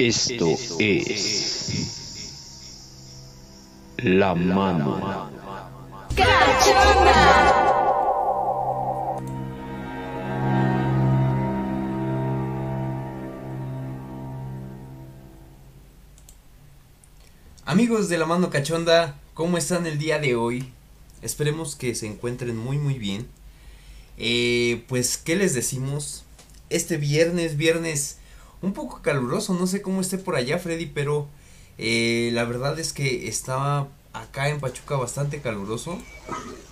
Esto es La Mano. Amigos de la mano cachonda, ¿cómo están el día de hoy? Esperemos que se encuentren muy muy bien. Eh, pues, ¿qué les decimos? Este viernes, viernes un poco caluroso, no sé cómo esté por allá Freddy, pero eh, la verdad es que estaba acá en Pachuca bastante caluroso.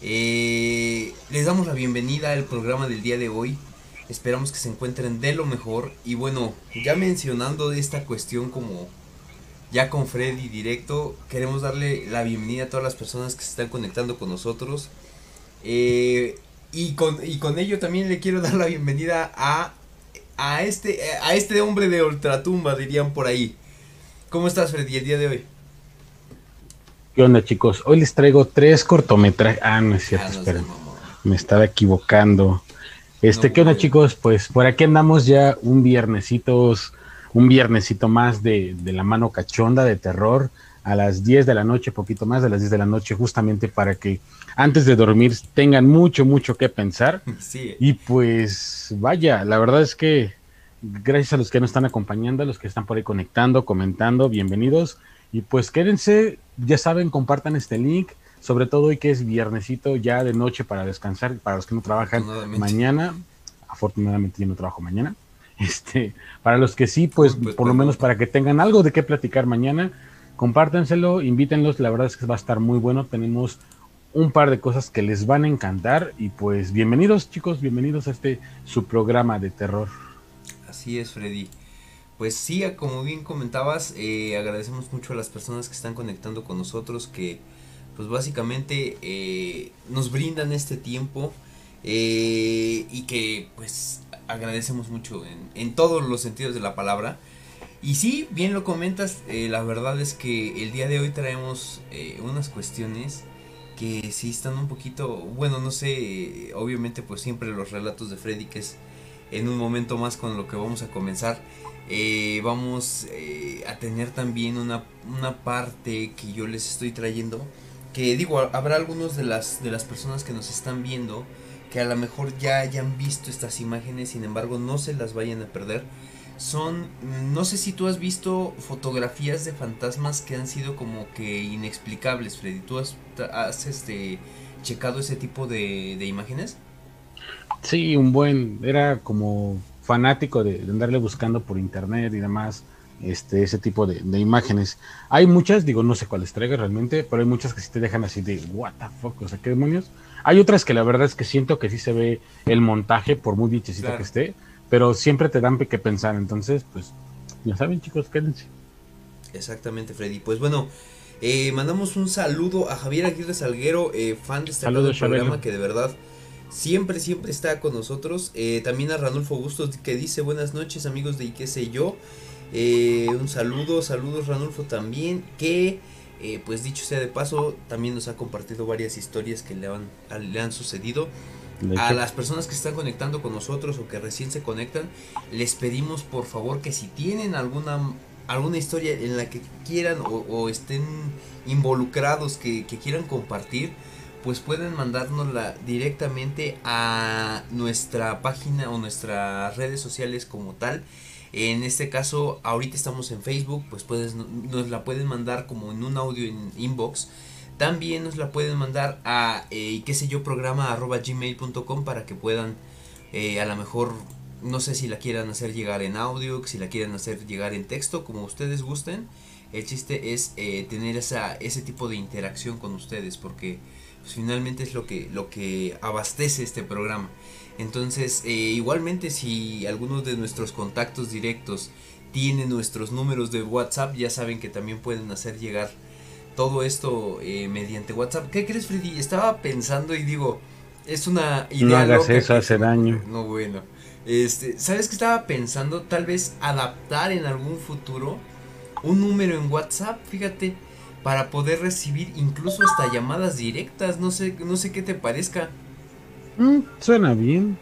Eh, les damos la bienvenida al programa del día de hoy. Esperamos que se encuentren de lo mejor. Y bueno, ya mencionando esta cuestión como ya con Freddy directo, queremos darle la bienvenida a todas las personas que se están conectando con nosotros. Eh, y, con, y con ello también le quiero dar la bienvenida a, a, este, a este hombre de ultratumba, dirían por ahí. ¿Cómo estás, Freddy, el día de hoy? ¿Qué onda, chicos? Hoy les traigo tres cortometrajes. Ah, no es cierto, Ah, esperen. Me estaba equivocando. Este, No, ¿qué onda, chicos? Pues por aquí andamos ya un viernesitos, un viernesito más de, de la mano cachonda de terror a las 10 de la noche, poquito más de las 10 de la noche, justamente para que antes de dormir tengan mucho, mucho que pensar. Sí, Y pues vaya, la verdad es que gracias a los que nos están acompañando, a los que están por ahí conectando, comentando, bienvenidos. Y pues quédense, ya saben, compartan este link, sobre todo hoy que es viernesito ya de noche para descansar, para los que no trabajan mañana. Afortunadamente yo no trabajo mañana. Este, para los que sí, pues, Uy, pues, por lo perdón. menos para que tengan algo de qué platicar mañana, compártenselo, invítenlos, la verdad es que va a estar muy bueno. Tenemos un par de cosas que les van a encantar y pues bienvenidos chicos, bienvenidos a este su programa de terror. Así es, Freddy. Pues sí, como bien comentabas, eh, agradecemos mucho a las personas que están conectando con nosotros, que pues básicamente eh, nos brindan este tiempo eh, y que pues agradecemos mucho en, en todos los sentidos de la palabra. Y sí, bien lo comentas, eh, la verdad es que el día de hoy traemos eh, unas cuestiones que sí están un poquito, bueno, no sé, obviamente pues siempre los relatos de Freddy, que es en un momento más con lo que vamos a comenzar, eh, vamos eh, a tener también una, una parte que yo les estoy trayendo, que digo, habrá algunos de las, de las personas que nos están viendo que a lo mejor ya hayan visto estas imágenes, sin embargo no se las vayan a perder. Son, no sé si tú has visto fotografías de fantasmas que han sido como que inexplicables, Freddy. ¿Tú has, has este, checado ese tipo de, de imágenes? Sí, un buen, era como fanático de, de andarle buscando por internet y demás, este, ese tipo de, de imágenes. Hay muchas, digo, no sé cuáles traiga realmente, pero hay muchas que sí te dejan así de, what the fuck, o sea, qué demonios. Hay otras que la verdad es que siento que sí se ve el montaje, por muy dichecito Claro. que esté, pero siempre te dan que pensar, entonces, pues, ya saben chicos, quédense. Exactamente, Freddy. Pues bueno, eh, mandamos un saludo a Javier Aguirre Salguero, eh, fan destacado Saludos, del programa, Chabelo. que de verdad siempre, siempre está con nosotros. Eh, también a Ranulfo Bustos, que dice buenas noches, amigos de y qué sé yo. Eh, un saludo, saludos Ranulfo también, que eh, pues dicho sea de paso, también nos ha compartido varias historias que le han, le han sucedido. A las personas que están conectando con nosotros o que recién se conectan, les pedimos por favor que si tienen alguna alguna historia en la que quieran o, o estén involucrados que, que quieran compartir, pues pueden mandárnosla directamente a nuestra página o nuestras redes sociales como tal. En este caso, ahorita estamos en Facebook, pues puedes, nos la pueden mandar como en un audio en inbox. También nos la pueden mandar a, eh, qué sé yo, programa arroba gmail.com para que puedan, eh, a lo mejor, no sé si la quieran hacer llegar en audio, si la quieren hacer llegar en texto, como ustedes gusten. El chiste es eh, tener esa, ese tipo de interacción con ustedes, porque pues, finalmente es lo que, lo que abastece este programa. Entonces, eh, igualmente si algunos de nuestros contactos directos tienen nuestros números de WhatsApp, ya saben que también pueden hacer llegar todo esto eh, mediante WhatsApp. ¿Qué crees, Freddy? Estaba pensando y digo, es una idea No hagas loca eso, que hace daño. No, bueno. Este, ¿sabes qué estaba pensando? Tal vez adaptar en algún futuro un número en WhatsApp, fíjate, para poder recibir incluso hasta llamadas directas, no sé, no sé qué te parezca. mm, suena bien.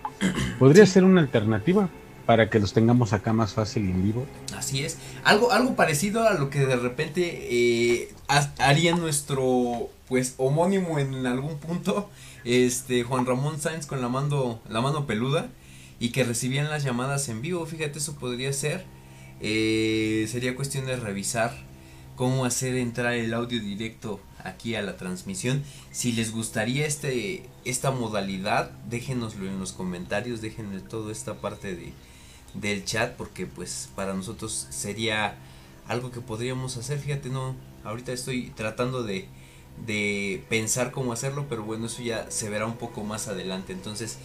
Podría ser una alternativa. Para que los tengamos acá más fácil en vivo. Así es. Algo, algo parecido a lo que de repente eh, haría nuestro pues homónimo en algún punto. Este Juan Ramón Sáenz con la mano, la mano peluda. Y que recibían las llamadas en vivo. Fíjate, eso podría ser. Eh, sería cuestión de revisar cómo hacer entrar el audio directo aquí a la transmisión. Si les gustaría este esta modalidad, déjenoslo en los comentarios, déjenme toda esta parte de, del chat porque pues para nosotros sería algo que podríamos hacer. Fíjate, no, ahorita estoy tratando de, de pensar cómo hacerlo, pero bueno, eso ya se verá un poco más adelante. Entonces,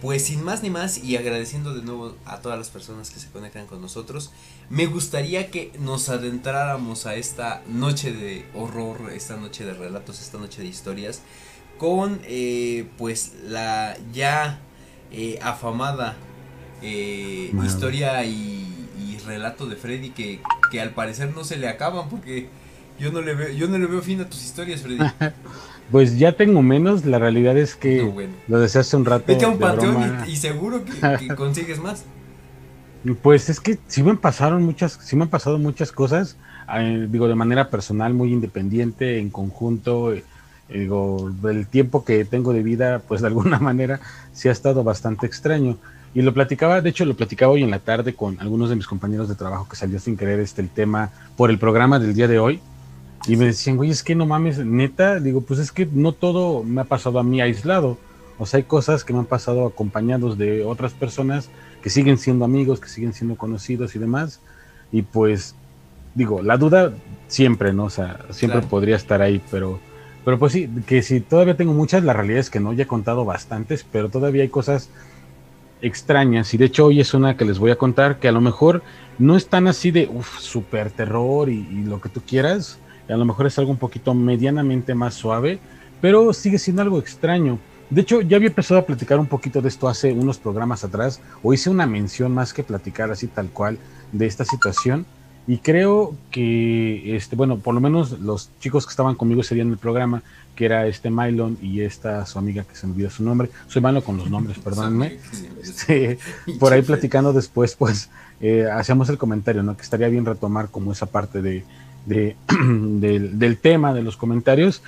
pues sin más ni más y agradeciendo de nuevo a todas las personas que se conectan con nosotros, me gustaría que nos adentráramos a esta noche de horror, esta noche de relatos, esta noche de historias, con eh, pues la ya eh, afamada eh, historia y, relato de Freddy que, que, al parecer no se le acaban porque yo no le veo, yo no le veo fin a tus historias, Freddy. pues ya tengo menos, la realidad es que lo hace un rato. Vete a un panteón y, seguro que, consigues más. Pues es que sí me pasaron muchas, sí me han pasado muchas cosas, eh, digo, de manera personal, muy independiente, en conjunto, eh, digo, el tiempo que tengo de vida, pues de alguna manera sí ha estado bastante extraño. Y lo platicaba, de hecho lo platicaba hoy en la tarde con algunos de mis compañeros de trabajo que salió sin querer este el tema por el programa del día de hoy. Y me decían, güey, es que no mames, neta, digo, pues es que no todo me ha pasado a mí aislado. O sea, hay cosas que me han pasado acompañados de otras personas que siguen siendo amigos, que siguen siendo conocidos y demás. Y pues, digo, la duda siempre, ¿no? O sea, siempre podría estar ahí, pero, pero pues sí, que si todavía tengo muchas, la realidad es que no, ya he contado bastantes, pero todavía hay cosas extrañas. Y de hecho hoy es una que les voy a contar que a lo mejor no es tan así de super terror y, lo que tú quieras, a lo mejor es algo un poquito medianamente más suave, pero sigue siendo algo extraño. De hecho, ya había empezado a platicar un poquito de esto hace unos programas atrás, o hice una mención más que platicar así tal cual de esta situación, y creo que, este, bueno, por lo menos los chicos que estaban conmigo ese día en el programa que era este Mylon y esta su amiga que se me olvidó su nombre. Soy malo con los nombres, perdónenme. Este, por ahí platicando después, pues eh, hacíamos el comentario, ¿no? Que estaría bien retomar como esa parte de, del, tema de los comentarios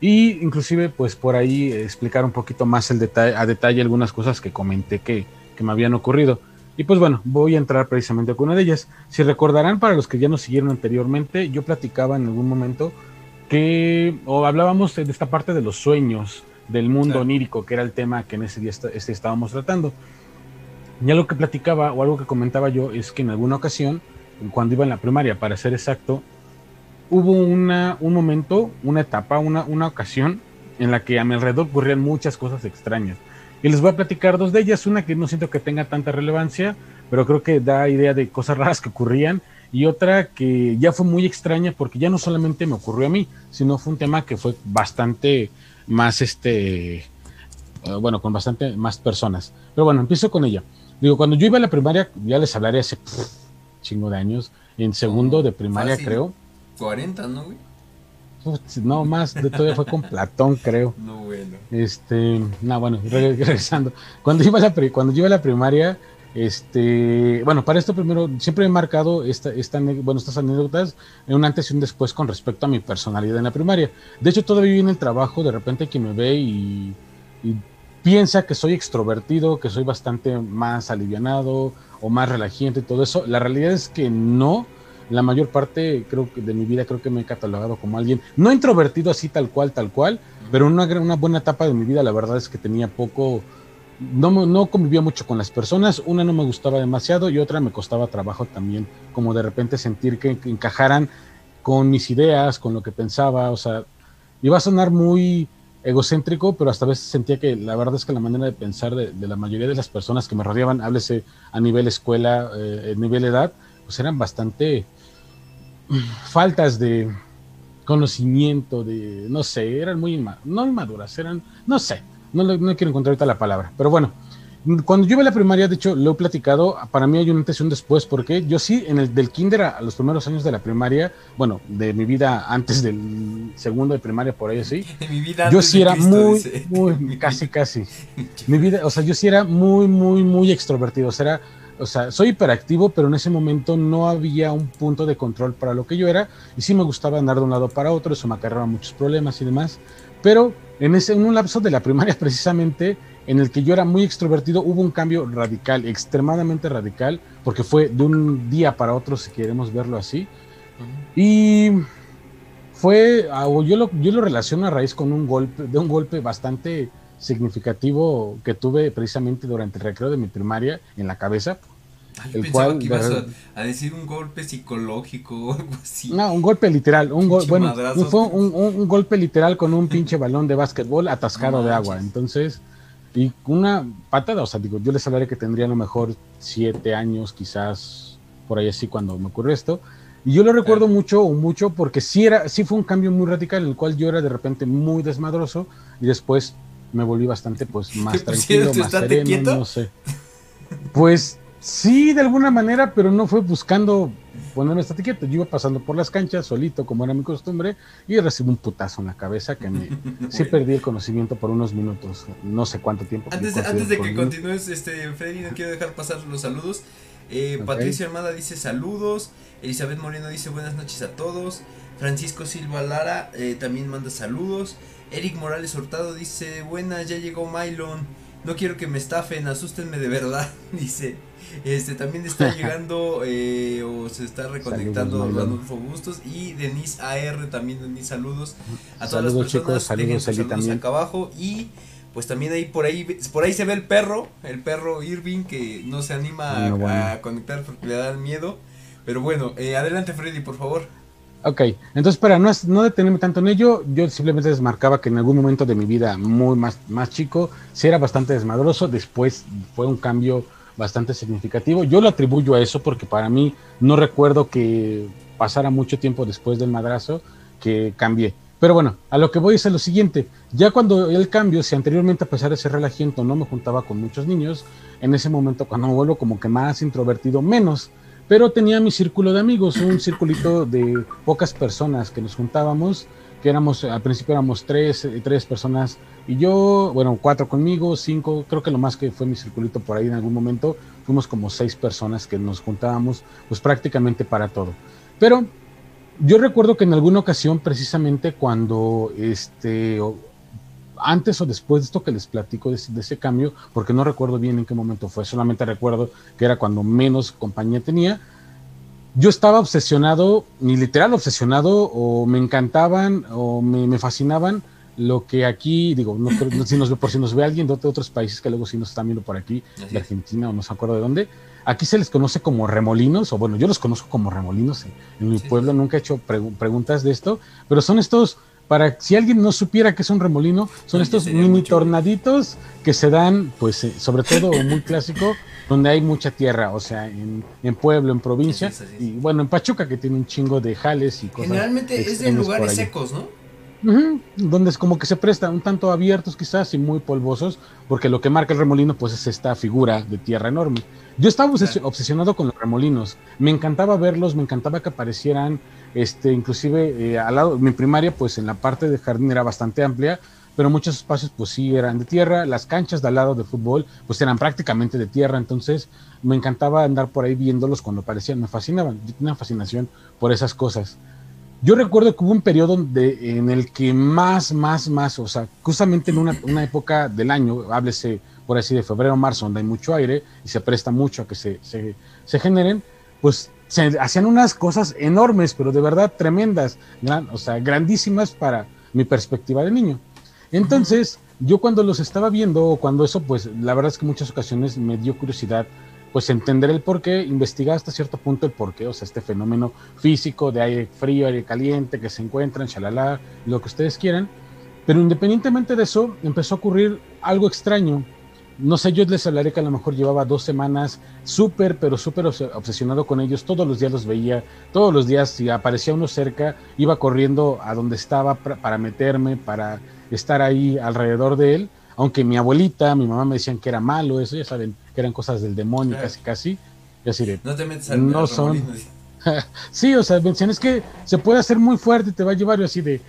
y inclusive pues por ahí explicar un poquito más el detalle, a detalle algunas cosas que comenté que, que me habían ocurrido. Y pues bueno, voy a entrar precisamente con una de ellas. Si recordarán, para los que ya nos siguieron anteriormente, yo platicaba en algún momento que o hablábamos de esta parte de los sueños, del mundo onírico, que era el tema que en ese día este estábamos tratando. Ya lo que platicaba o algo que comentaba yo es que en alguna ocasión, cuando iba en la primaria, para ser exacto, hubo una, un momento, una etapa, una, una ocasión en la que a mi alrededor ocurrían muchas cosas extrañas. Y les voy a platicar dos de ellas, una que no siento que tenga tanta relevancia, pero creo que da idea de cosas raras que ocurrían y otra que ya fue muy extraña porque ya no solamente me ocurrió a mí, sino fue un tema que fue bastante más este eh, bueno, con bastante más personas. Pero bueno, empiezo con ella. Digo, cuando yo iba a la primaria, ya les hablaré hace chingo de años, en segundo de primaria creo. 40, ¿no, güey? no, más, de todavía fue con Platón, creo. No, bueno. Este, no, bueno, regresando. Cuando iba a la, cuando yo iba a la primaria, este, bueno, para esto primero, siempre he marcado esta, esta, bueno, estas anécdotas en un antes y un después con respecto a mi personalidad en la primaria. De hecho, todavía en el trabajo, de repente quien me ve y, piensa que soy extrovertido, que soy bastante más alivianado o más relajante y todo eso. La realidad es que no. La mayor parte creo que de mi vida creo que me he catalogado como alguien no introvertido así tal cual, tal cual, pero una, una buena etapa de mi vida la verdad es que tenía poco, no, no convivía mucho con las personas, una no me gustaba demasiado y otra me costaba trabajo también, como de repente sentir que, encajaran con mis ideas, con lo que pensaba, o sea, iba a sonar muy egocéntrico, pero hasta veces sentía que la verdad es que la manera de pensar de, la mayoría de las personas que me rodeaban, háblese a nivel escuela, eh, a nivel edad, pues eran bastante faltas de conocimiento, de, no sé, eran muy, no inmaduras, eran, no sé, no, no quiero encontrar ahorita la palabra, pero bueno. Cuando yo iba a la primaria, de hecho, lo he platicado, para mí hay un antes y un después, porque yo sí, en el del kinder a, los primeros años de la primaria, bueno, de mi vida antes del segundo de primaria, por ahí así, mi vida yo sí era muy, muy, casi, casi. mi vida, o sea, yo sí era muy, muy, muy extrovertido, o sea, era o sea, soy hiperactivo, pero en ese momento no había un punto de control para lo que yo era, y sí me gustaba andar de un lado para otro, eso me acarreaba muchos problemas y demás, pero en, ese, en un lapso de la primaria precisamente, en el que yo era muy extrovertido, hubo un cambio radical, extremadamente radical, porque fue de un día para otro, si queremos verlo así, y fue, ah, yo lo, yo lo relaciono a raíz con un golpe, de un golpe bastante significativo que tuve precisamente durante el recreo de mi primaria en la cabeza. El pensaba que ibas a, decir un golpe psicológico o algo así. No, un golpe literal. Un bueno, fue un, golpe literal con un pinche balón de básquetbol atascado de agua. Entonces, y una patada, o sea, digo, yo les hablaré que tendría a lo mejor siete años, quizás por ahí así cuando me ocurrió esto. Y yo lo recuerdo mucho, mucho, porque sí, era, sí fue un cambio muy radical en el cual yo era de repente muy desmadroso y después me volví bastante pues más tranquilo, más sereno, no sé. Pues sí, de alguna manera, pero no fue buscando ponerme estate quieto. Yo iba pasando por las canchas solito, como era mi costumbre, y recibí un putazo en la cabeza que me sí perdí el conocimiento por unos minutos, no sé cuánto tiempo. Antes, antes de que continúes, este Freddy, no quiero dejar pasar los saludos. Eh, Patricia Armada dice saludos. Elizabeth Moreno dice buenas noches a todos. Francisco Silva Lara eh, también manda saludos. Eric Morales Hurtado dice, buenas, ya llegó Mylon. No quiero que me estafen, asústenme de verdad. Dice, este también está llegando eh, o se está reconectando Ranulfo Bustos y Denise AR también Denise saludos a todas las personas. saludos, saludos acá abajo y pues también ahí por ahí por ahí se ve el perro, el perro Irving que no se anima a, conectar porque le da miedo. Pero bueno, eh, adelante Freddy, por favor. Ok, entonces para no, no detenerme tanto en ello, yo simplemente desmarcaba que en algún momento de mi vida muy más, más chico, sí era bastante desmadroso, después fue un cambio bastante significativo. Yo lo atribuyo a eso porque para mí no recuerdo que pasara mucho tiempo después del madrazo que cambié. Pero bueno, a lo que voy es a lo siguiente, ya cuando el cambio, si anteriormente a pesar de ser relajiento no me juntaba con muchos niños, en ese momento cuando me vuelvo como que más introvertido, menos, pero tenía mi círculo de amigos, un circulito de pocas personas que nos juntábamos, que éramos, al principio éramos tres, eh, tres personas y yo, bueno, cuatro conmigo, cinco, creo que lo más que fue mi circulito por ahí en algún momento, fuimos como seis personas que nos juntábamos, pues prácticamente para todo. Pero yo recuerdo que en alguna ocasión, precisamente cuando este, antes o después de esto que les platico de, ese cambio, porque no recuerdo bien en qué momento fue, solamente recuerdo que era cuando menos compañía tenía. Yo estaba obsesionado, ni literal obsesionado, o me encantaban, o me, fascinaban lo que aquí, digo, no, si nos, por si nos ve alguien de otros países que luego sí nos están viendo por aquí, de Argentina o no se acuerdo de dónde, aquí se les conoce como remolinos, o bueno, yo los conozco como remolinos en, mi pueblo, nunca he hecho preguntas de esto, pero son estos para si alguien no supiera que es un remolino, son estos mini tornaditos que se dan, pues, eh, sobre todo muy clásico, donde hay mucha tierra, o sea, en, pueblo, en provincia, y bueno, en Pachuca que tiene un chingo de jales y cosas. Generalmente es de lugares secos, ¿no? donde es como que se presta un tanto abiertos quizás y muy polvosos, porque lo que marca el remolino pues es esta figura de tierra enorme. Yo estaba obsesionado con los remolinos, me encantaba verlos, me encantaba que aparecieran, este, inclusive eh, al lado, mi primaria pues en la parte de jardín era bastante amplia, pero muchos espacios pues sí eran de tierra, las canchas de al lado de fútbol pues eran prácticamente de tierra, entonces me encantaba andar por ahí viéndolos cuando aparecían, me fascinaban, yo tenía fascinación por esas cosas. Yo recuerdo que hubo un periodo de, en el que más, más, más, o sea, justamente en una, una, época del año, háblese por así de febrero, marzo, donde hay mucho aire y se presta mucho a que se, se, se generen, pues se hacían unas cosas enormes, pero de verdad tremendas, gran, o sea, grandísimas para mi perspectiva de niño. Entonces, yo cuando los estaba viendo, o cuando eso, pues la verdad es que muchas ocasiones me dio curiosidad pues entender el por qué, investigar hasta cierto punto el por qué, o sea, este fenómeno físico de aire frío, aire caliente que se encuentran, shalala, lo que ustedes quieran. Pero independientemente de eso, empezó a ocurrir algo extraño. No sé, yo les hablaré que a lo mejor llevaba dos semanas súper, pero súper obsesionado con ellos. Todos los días los veía, todos los días, si aparecía uno cerca, iba corriendo a donde estaba para meterme, para estar ahí alrededor de él. Aunque mi abuelita, mi mamá me decían que era malo, eso ya saben, que eran cosas del demonio, casi, casi. Y así de, no te metes al No son. sí, o sea, mencioné es que se puede hacer muy fuerte, te va a llevar y así de.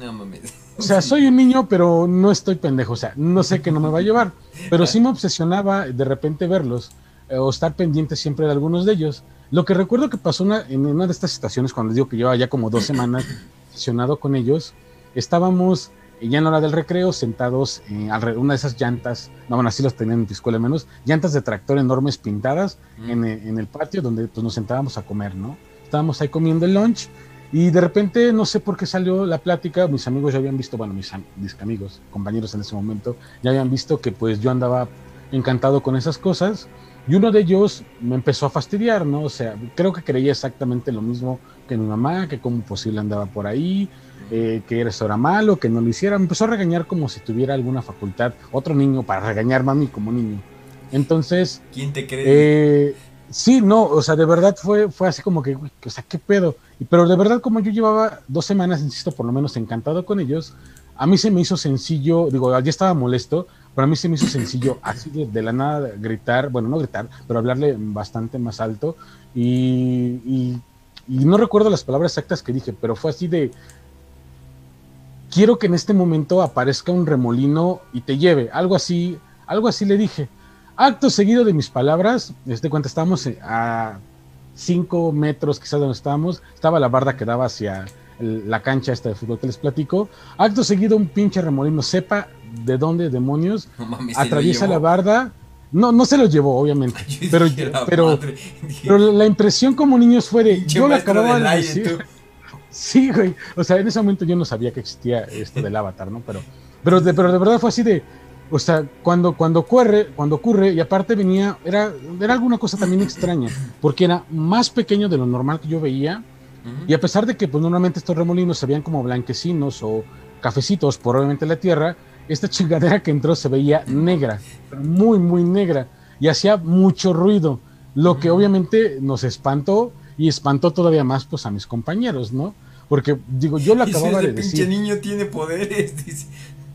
No mames. O sea, soy un niño, pero no estoy pendejo. O sea, no sé que no me va a llevar. Pero sí me obsesionaba de repente verlos. eh, o estar pendiente siempre de algunos de ellos. Lo que recuerdo que pasó en una de estas estaciones, cuando les digo que llevaba ya como dos semanas estacionado con ellos, estábamos ya en la hora del recreo sentados en una de esas llantas, no, bueno, así los tenían en tu escuela menos, llantas de tractor enormes pintadas en, en, el patio donde pues, nos sentábamos a comer, ¿no? Estábamos ahí comiendo el lunch y de repente, no sé por qué salió la plática, mis amigos ya habían visto, bueno, mis, mis amigos, compañeros en ese momento, ya habían visto que pues yo andaba encantado con esas cosas y uno de ellos me empezó a fastidiar, ¿no? O sea, creo que creía exactamente lo mismo que mi mamá, que como posible andaba por ahí, eh, que eso era malo, que no lo hiciera. Me empezó a regañar como si tuviera alguna facultad, otro niño, para regañar mami como niño. Entonces... ¿Quién te cree? Eh, sí, no, o sea, de verdad fue, fue así como que, o sea, ¿qué pedo? Pero de verdad, como yo llevaba dos semanas, insisto, por lo menos encantado con ellos, a mí se me hizo sencillo, digo, ya estaba molesto, pero a mí se me hizo sencillo así de, la nada gritar, bueno, no gritar, pero hablarle bastante más alto. Y, y, no recuerdo las palabras exactas que dije, pero fue así de, quiero que en este momento aparezca un remolino y te lleve, algo así, algo así le dije. Acto seguido de mis palabras, este cuenta, estábamos a cinco metros quizás donde estábamos, estaba la barda que daba hacia la cancha esta de fútbol que les platico. Acto seguido un pinche remolino, sepa de dónde demonios, atraviesa la barda. No, no se lo llevó, obviamente. pero, pero, pero, la impresión como niños fue de. yo la acababa de decir. Sí, güey. O sea, en ese momento yo no sabía que existía esto del avatar, ¿no? Pero, pero, de, pero de verdad fue así de. O sea, cuando, cuando ocurre, cuando ocurre, y aparte venía, era, era alguna cosa también extraña, porque era más pequeño de lo normal que yo veía, y a pesar de que pues, normalmente estos remolinos se veían como blanquecinos o cafecitos por obviamente la tierra, esta chingadera que entró se veía negra, muy, muy negra, y hacía mucho ruido, lo que obviamente nos espantó y espantó todavía más pues a mis compañeros, ¿no? Porque digo, yo lo acababa de decir. pinche niño tiene poderes, dice.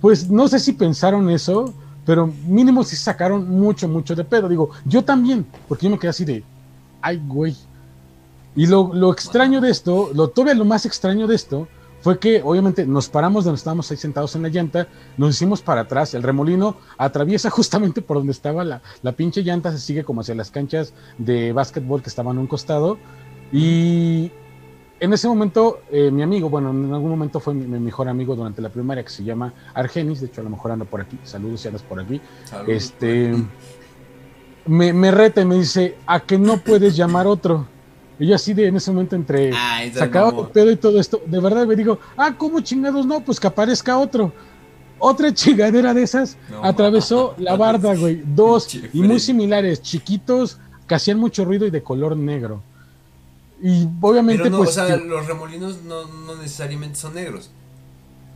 Pues no sé si pensaron eso, pero mínimo sí sacaron mucho, mucho de pedo. Digo, yo también, porque yo me quedé así de, ay, güey. Y lo, lo extraño de esto, lo todavía lo más extraño de esto, fue que obviamente nos paramos donde estábamos ahí sentados en la llanta, nos hicimos para atrás, el remolino atraviesa justamente por donde estaba la, la pinche llanta, se sigue como hacia las canchas de básquetbol que estaban a un costado, y en ese momento, eh, mi amigo, bueno, en algún momento fue mi, mejor amigo durante la primaria, que se llama Argenis, de hecho a lo mejor anda por aquí, saludos si andas por aquí. este, me, me reta y me dice, ¿a que no puedes llamar otro? Y yo así de en ese momento entre ah, sacaba pedo y todo esto, de verdad me digo, ah, ¿cómo chingados no? Pues que aparezca otro. Otra chingadera de esas atravesó la barda, güey. Dos y muy similares, chiquitos, que hacían mucho ruido y de color negro. Y obviamente, no, pues. O sea, los remolinos no, necesariamente son negros.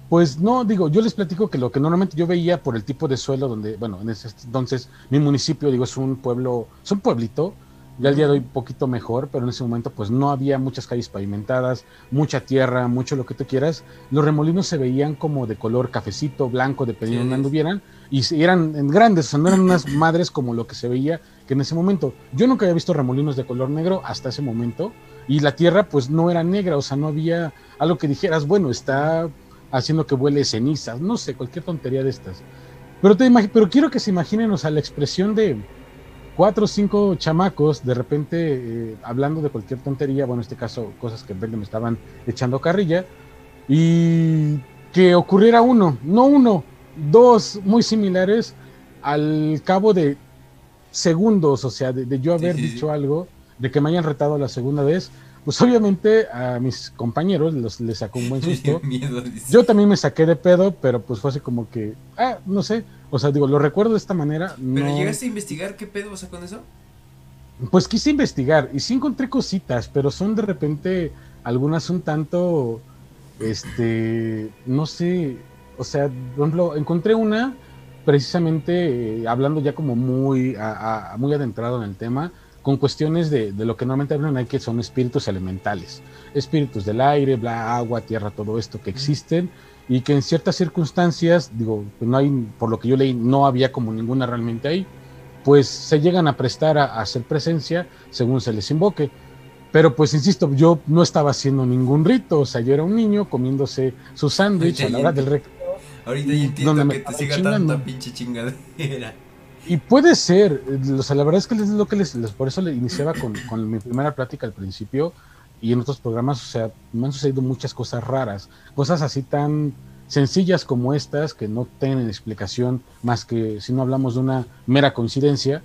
Pues no, digo, yo les platico que lo que normalmente yo veía por el tipo de suelo donde, bueno, en ese entonces mi municipio, digo, es un pueblo, es un pueblito, ya el día de hoy poquito mejor, pero en ese momento pues no había muchas calles pavimentadas, mucha tierra, mucho lo que tú quieras. Los remolinos se veían como de color cafecito, blanco, dependiendo de dónde anduvieran, y eran grandes, o sea, no eran unas madres como lo que se veía que en ese momento. Yo nunca había visto remolinos de color negro hasta ese momento, y la tierra pues no era negra, o sea, no había algo que dijeras, bueno, está haciendo que vuele cenizas, no sé, cualquier tontería de estas. Pero, te pero quiero que se imaginen, o sea, la expresión de cuatro o cinco chamacos de repente eh, hablando de cualquier tontería, bueno, en este caso cosas que me estaban echando carrilla, y que ocurriera uno, no uno, dos muy similares al cabo de segundos, o sea, de, yo haber dicho algo de que me hayan retado la segunda vez, pues obviamente a mis compañeros los, les sacó un buen susto. Yo también me saqué de pedo, pero pues fue así como que, ah, no sé, o sea, digo, lo recuerdo de esta manera. ¿Pero llegaste a investigar qué pedo pasa con eso? Pues quise investigar y sí encontré cositas, pero son de repente algunas un tanto, este, no sé, o sea, por ejemplo, encontré una precisamente eh, hablando ya como muy, muy adentrado en el tema, con cuestiones de, lo que normalmente hablan hay que son espíritus elementales, espíritus del aire, bla, agua, tierra, todo esto que existen y que en ciertas circunstancias, digo, pues no hay, por lo que yo leí, no había como ninguna realmente ahí, pues se llegan a prestar a, hacer presencia según se les invoque. Pero pues insisto, yo no estaba haciendo ningún rito, o sea, yo era un niño comiéndose su sándwich a la hora del recreo. Ahorita ya entiendo que te siga tanta pinche chingadera. Y puede ser, o sea, la verdad es que es lo que les, por eso le iniciaba con, con, mi primera plática al principio y en otros programas, o sea, me han sucedido muchas cosas raras, cosas así tan sencillas como estas que no tienen explicación más que si no hablamos de una mera coincidencia,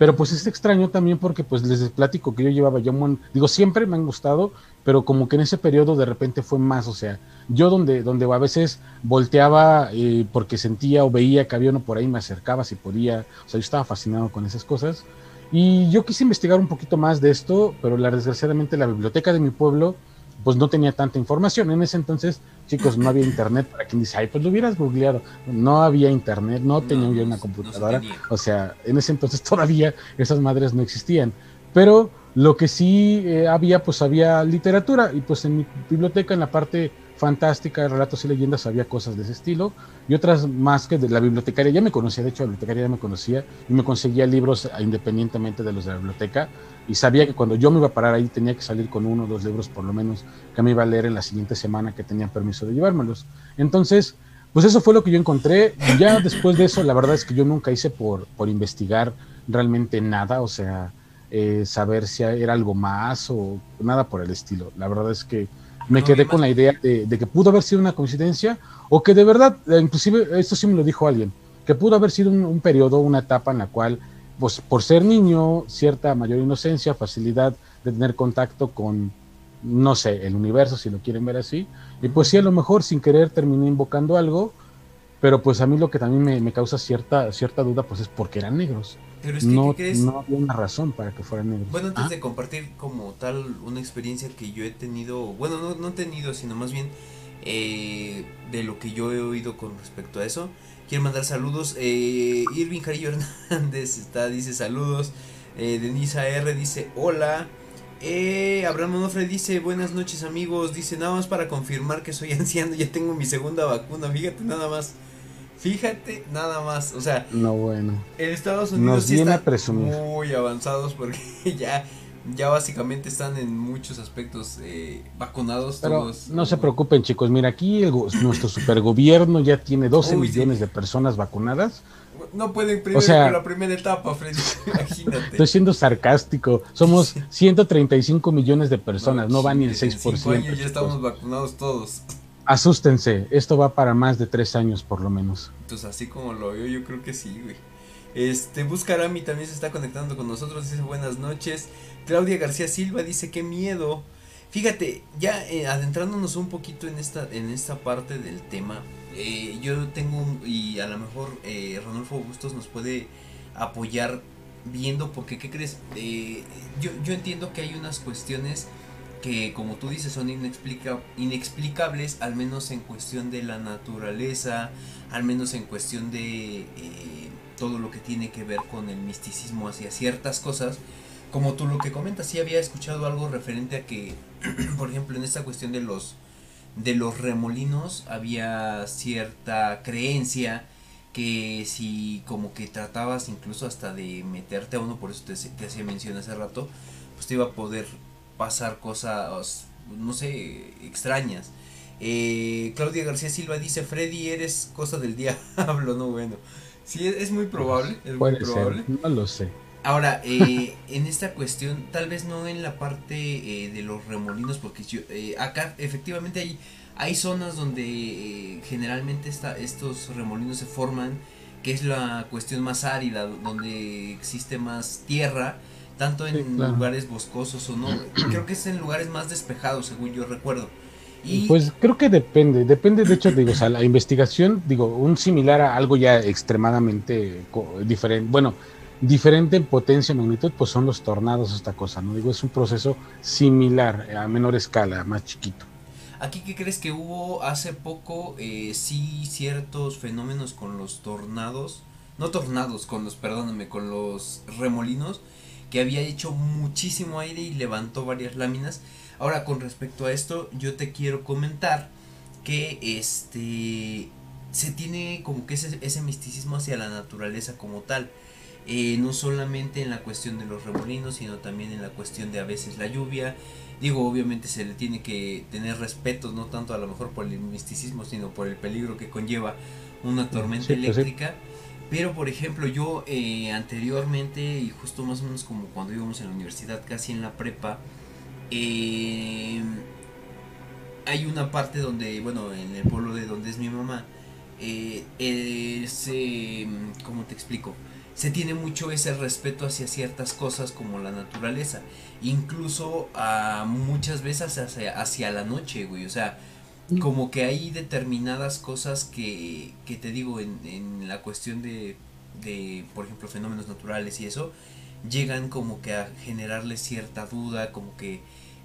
pero pues es extraño también porque pues les platico que yo llevaba ya un digo, siempre me han gustado, pero como que en ese periodo de repente fue más, o sea, yo donde, donde a veces volteaba eh, porque sentía o veía que había uno por ahí, me acercaba si podía, o sea, yo estaba fascinado con esas cosas. Y yo quise investigar un poquito más de esto, pero la, desgraciadamente la biblioteca de mi pueblo pues no tenía tanta información. En ese entonces, chicos, no había internet para quien dice, ay, pues lo hubieras googleado. No había internet, no tenía yo una computadora. o sea, en ese entonces todavía esas madres no existían. Pero lo que sí eh, había, pues había literatura. Y pues en mi biblioteca, en la parte fantástica, relatos y leyendas, había cosas de ese estilo y otras más que de la bibliotecaria. Ya me conocía, de hecho, la bibliotecaria ya me conocía y me conseguía libros independientemente de los de la biblioteca y sabía que cuando yo me iba a parar ahí tenía que salir con uno o dos libros por lo menos que me iba a leer en la siguiente semana que tenía permiso de llevármelos. Entonces, pues eso fue lo que yo encontré. Ya después de eso, la verdad es que yo nunca hice por, por investigar realmente nada, o sea, eh, saber si era algo más o nada por el estilo. La verdad es que me quedé con la idea de, que pudo haber sido una coincidencia o que de verdad, eh, inclusive esto sí me lo dijo alguien, que pudo haber sido un, periodo, una etapa en la cual, pues por ser niño, cierta mayor inocencia, facilidad de tener contacto con, no sé, el universo, si lo quieren ver así, y pues sí, a lo mejor sin querer terminé invocando algo, pero pues a mí lo que también me, me causa cierta, cierta duda, pues es porque eran negros. Pero es que, no, ¿qué crees? no había una razón para que fueran negros. Bueno, antes Ah, de compartir como tal una experiencia que yo he tenido, bueno, no, no he tenido, sino más bien eh, de lo que yo he oído con respecto a eso. Quiero mandar saludos. Eh, Irving Jarillo Hernández está, dice saludos. Eh, Denisa R dice hola. Eh, Abraham Onofre dice buenas noches amigos. Dice nada más para confirmar que soy anciano. Ya tengo mi segunda vacuna. Fíjate nada más. Fíjate nada más. O sea, no, bueno. en Estados Unidos Nos sí viene están a presumir. muy avanzados porque ya, ya básicamente están en muchos aspectos eh, vacunados Pero todos. no se preocupen, chicos. Mira, aquí el nuestro supergobierno ya tiene 12 Uy, sí. millones de personas vacunadas. No pueden primero sea- con la primera etapa, Freddy. Imagínate. Estoy siendo sarcástico. Somos 135 millones de personas, no, va ni el en cinco 6%. años ya chicos. estamos vacunados todos. Asústense, esto va para más de tres años por lo menos. Entonces, así como lo veo, yo creo que sí, güey. Este, Buscarami también se está conectando con nosotros, dice buenas noches. Claudia García Silva dice qué miedo. Fíjate, ya eh, adentrándonos un poquito en esta, en esta parte del tema, eh, yo tengo, un- y a lo mejor eh, Ranulfo Bustos nos puede apoyar viendo, porque, ¿qué crees? Eh, yo, yo entiendo que hay unas cuestiones que, como tú dices, son inexplica- inexplicables, al menos en cuestión de la naturaleza, al menos en cuestión de todo lo que tiene que ver con el misticismo hacia ciertas cosas. Como tú lo que comentas, sí había escuchado algo referente a que, por ejemplo, en esta cuestión de los de los remolinos había cierta creencia que si como que tratabas incluso hasta de meterte a uno, por eso te, te hacía mención hace rato, pues te iba a poder pasar cosas, no sé, extrañas. Eh, Claudia García Silva dice, Freddy, eres cosa del diablo, no bueno. Sí, es, muy probable, es muy probable. ser, no lo sé. Ahora, eh, en esta cuestión, tal vez no en la parte eh, de los remolinos, porque yo, eh, acá efectivamente hay, hay zonas donde eh, generalmente esta, estos remolinos se forman, que es la cuestión más árida, donde existe más tierra, tanto en Sí, claro. lugares boscosos o no. Creo que es en lugares más despejados, según yo recuerdo. Y Pues creo que depende, depende de hecho, digo, o sea, la investigación, digo, un similar a algo ya extremadamente diferente, bueno, diferente en potencia y magnitud, pues son los tornados, esta cosa, ¿no? Digo, es un proceso similar, a menor escala, más chiquito. Aquí, ¿qué crees que hubo hace poco? Eh, sí, ciertos fenómenos con los tornados. No tornados, con los, perdóname, con los remolinos. Que había hecho muchísimo aire y levantó varias láminas. Ahora, con respecto a esto, yo te quiero comentar que este se tiene como que ese, ese misticismo hacia la naturaleza como tal. Eh, no solamente en la cuestión de los remolinos, sino también en la cuestión de a veces la lluvia. Digo, obviamente se le tiene que tener respeto, no tanto a lo mejor por el misticismo, sino por el peligro que conlleva una tormenta Sí, pues sí. eléctrica. Pero, por ejemplo, yo eh, anteriormente, y justo más o menos como cuando íbamos en la universidad, casi en la prepa, eh, hay una parte donde, bueno, en el pueblo de donde es mi mamá, eh, ese, ¿cómo te explico? Se tiene mucho ese respeto hacia ciertas cosas como la naturaleza, incluso a muchas veces hacia, hacia la noche, güey, o sea, como que hay determinadas cosas que, que te digo en, en la cuestión de, de, por ejemplo, fenómenos naturales y eso, llegan como que a generarle cierta duda, como que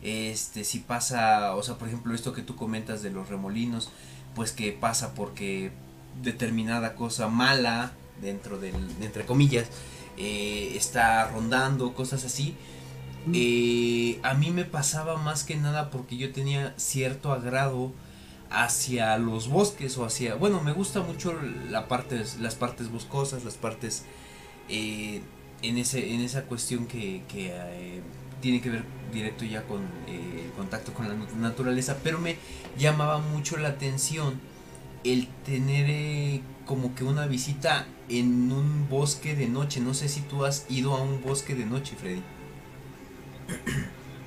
este si pasa, o sea, por ejemplo, esto que tú comentas de los remolinos, pues que pasa porque determinada cosa mala dentro del, entre comillas, eh, está rondando, cosas así. Eh, a mí me pasaba más que nada porque yo tenía cierto agrado hacia los bosques o hacia bueno me gusta mucho la parte las partes boscosas las partes eh, en ese en esa cuestión que, que tiene que ver directo ya con eh, el contacto con la naturaleza pero me llamaba mucho la atención el tener eh, como que una visita en un bosque de noche no sé si tú has ido a un bosque de noche Freddy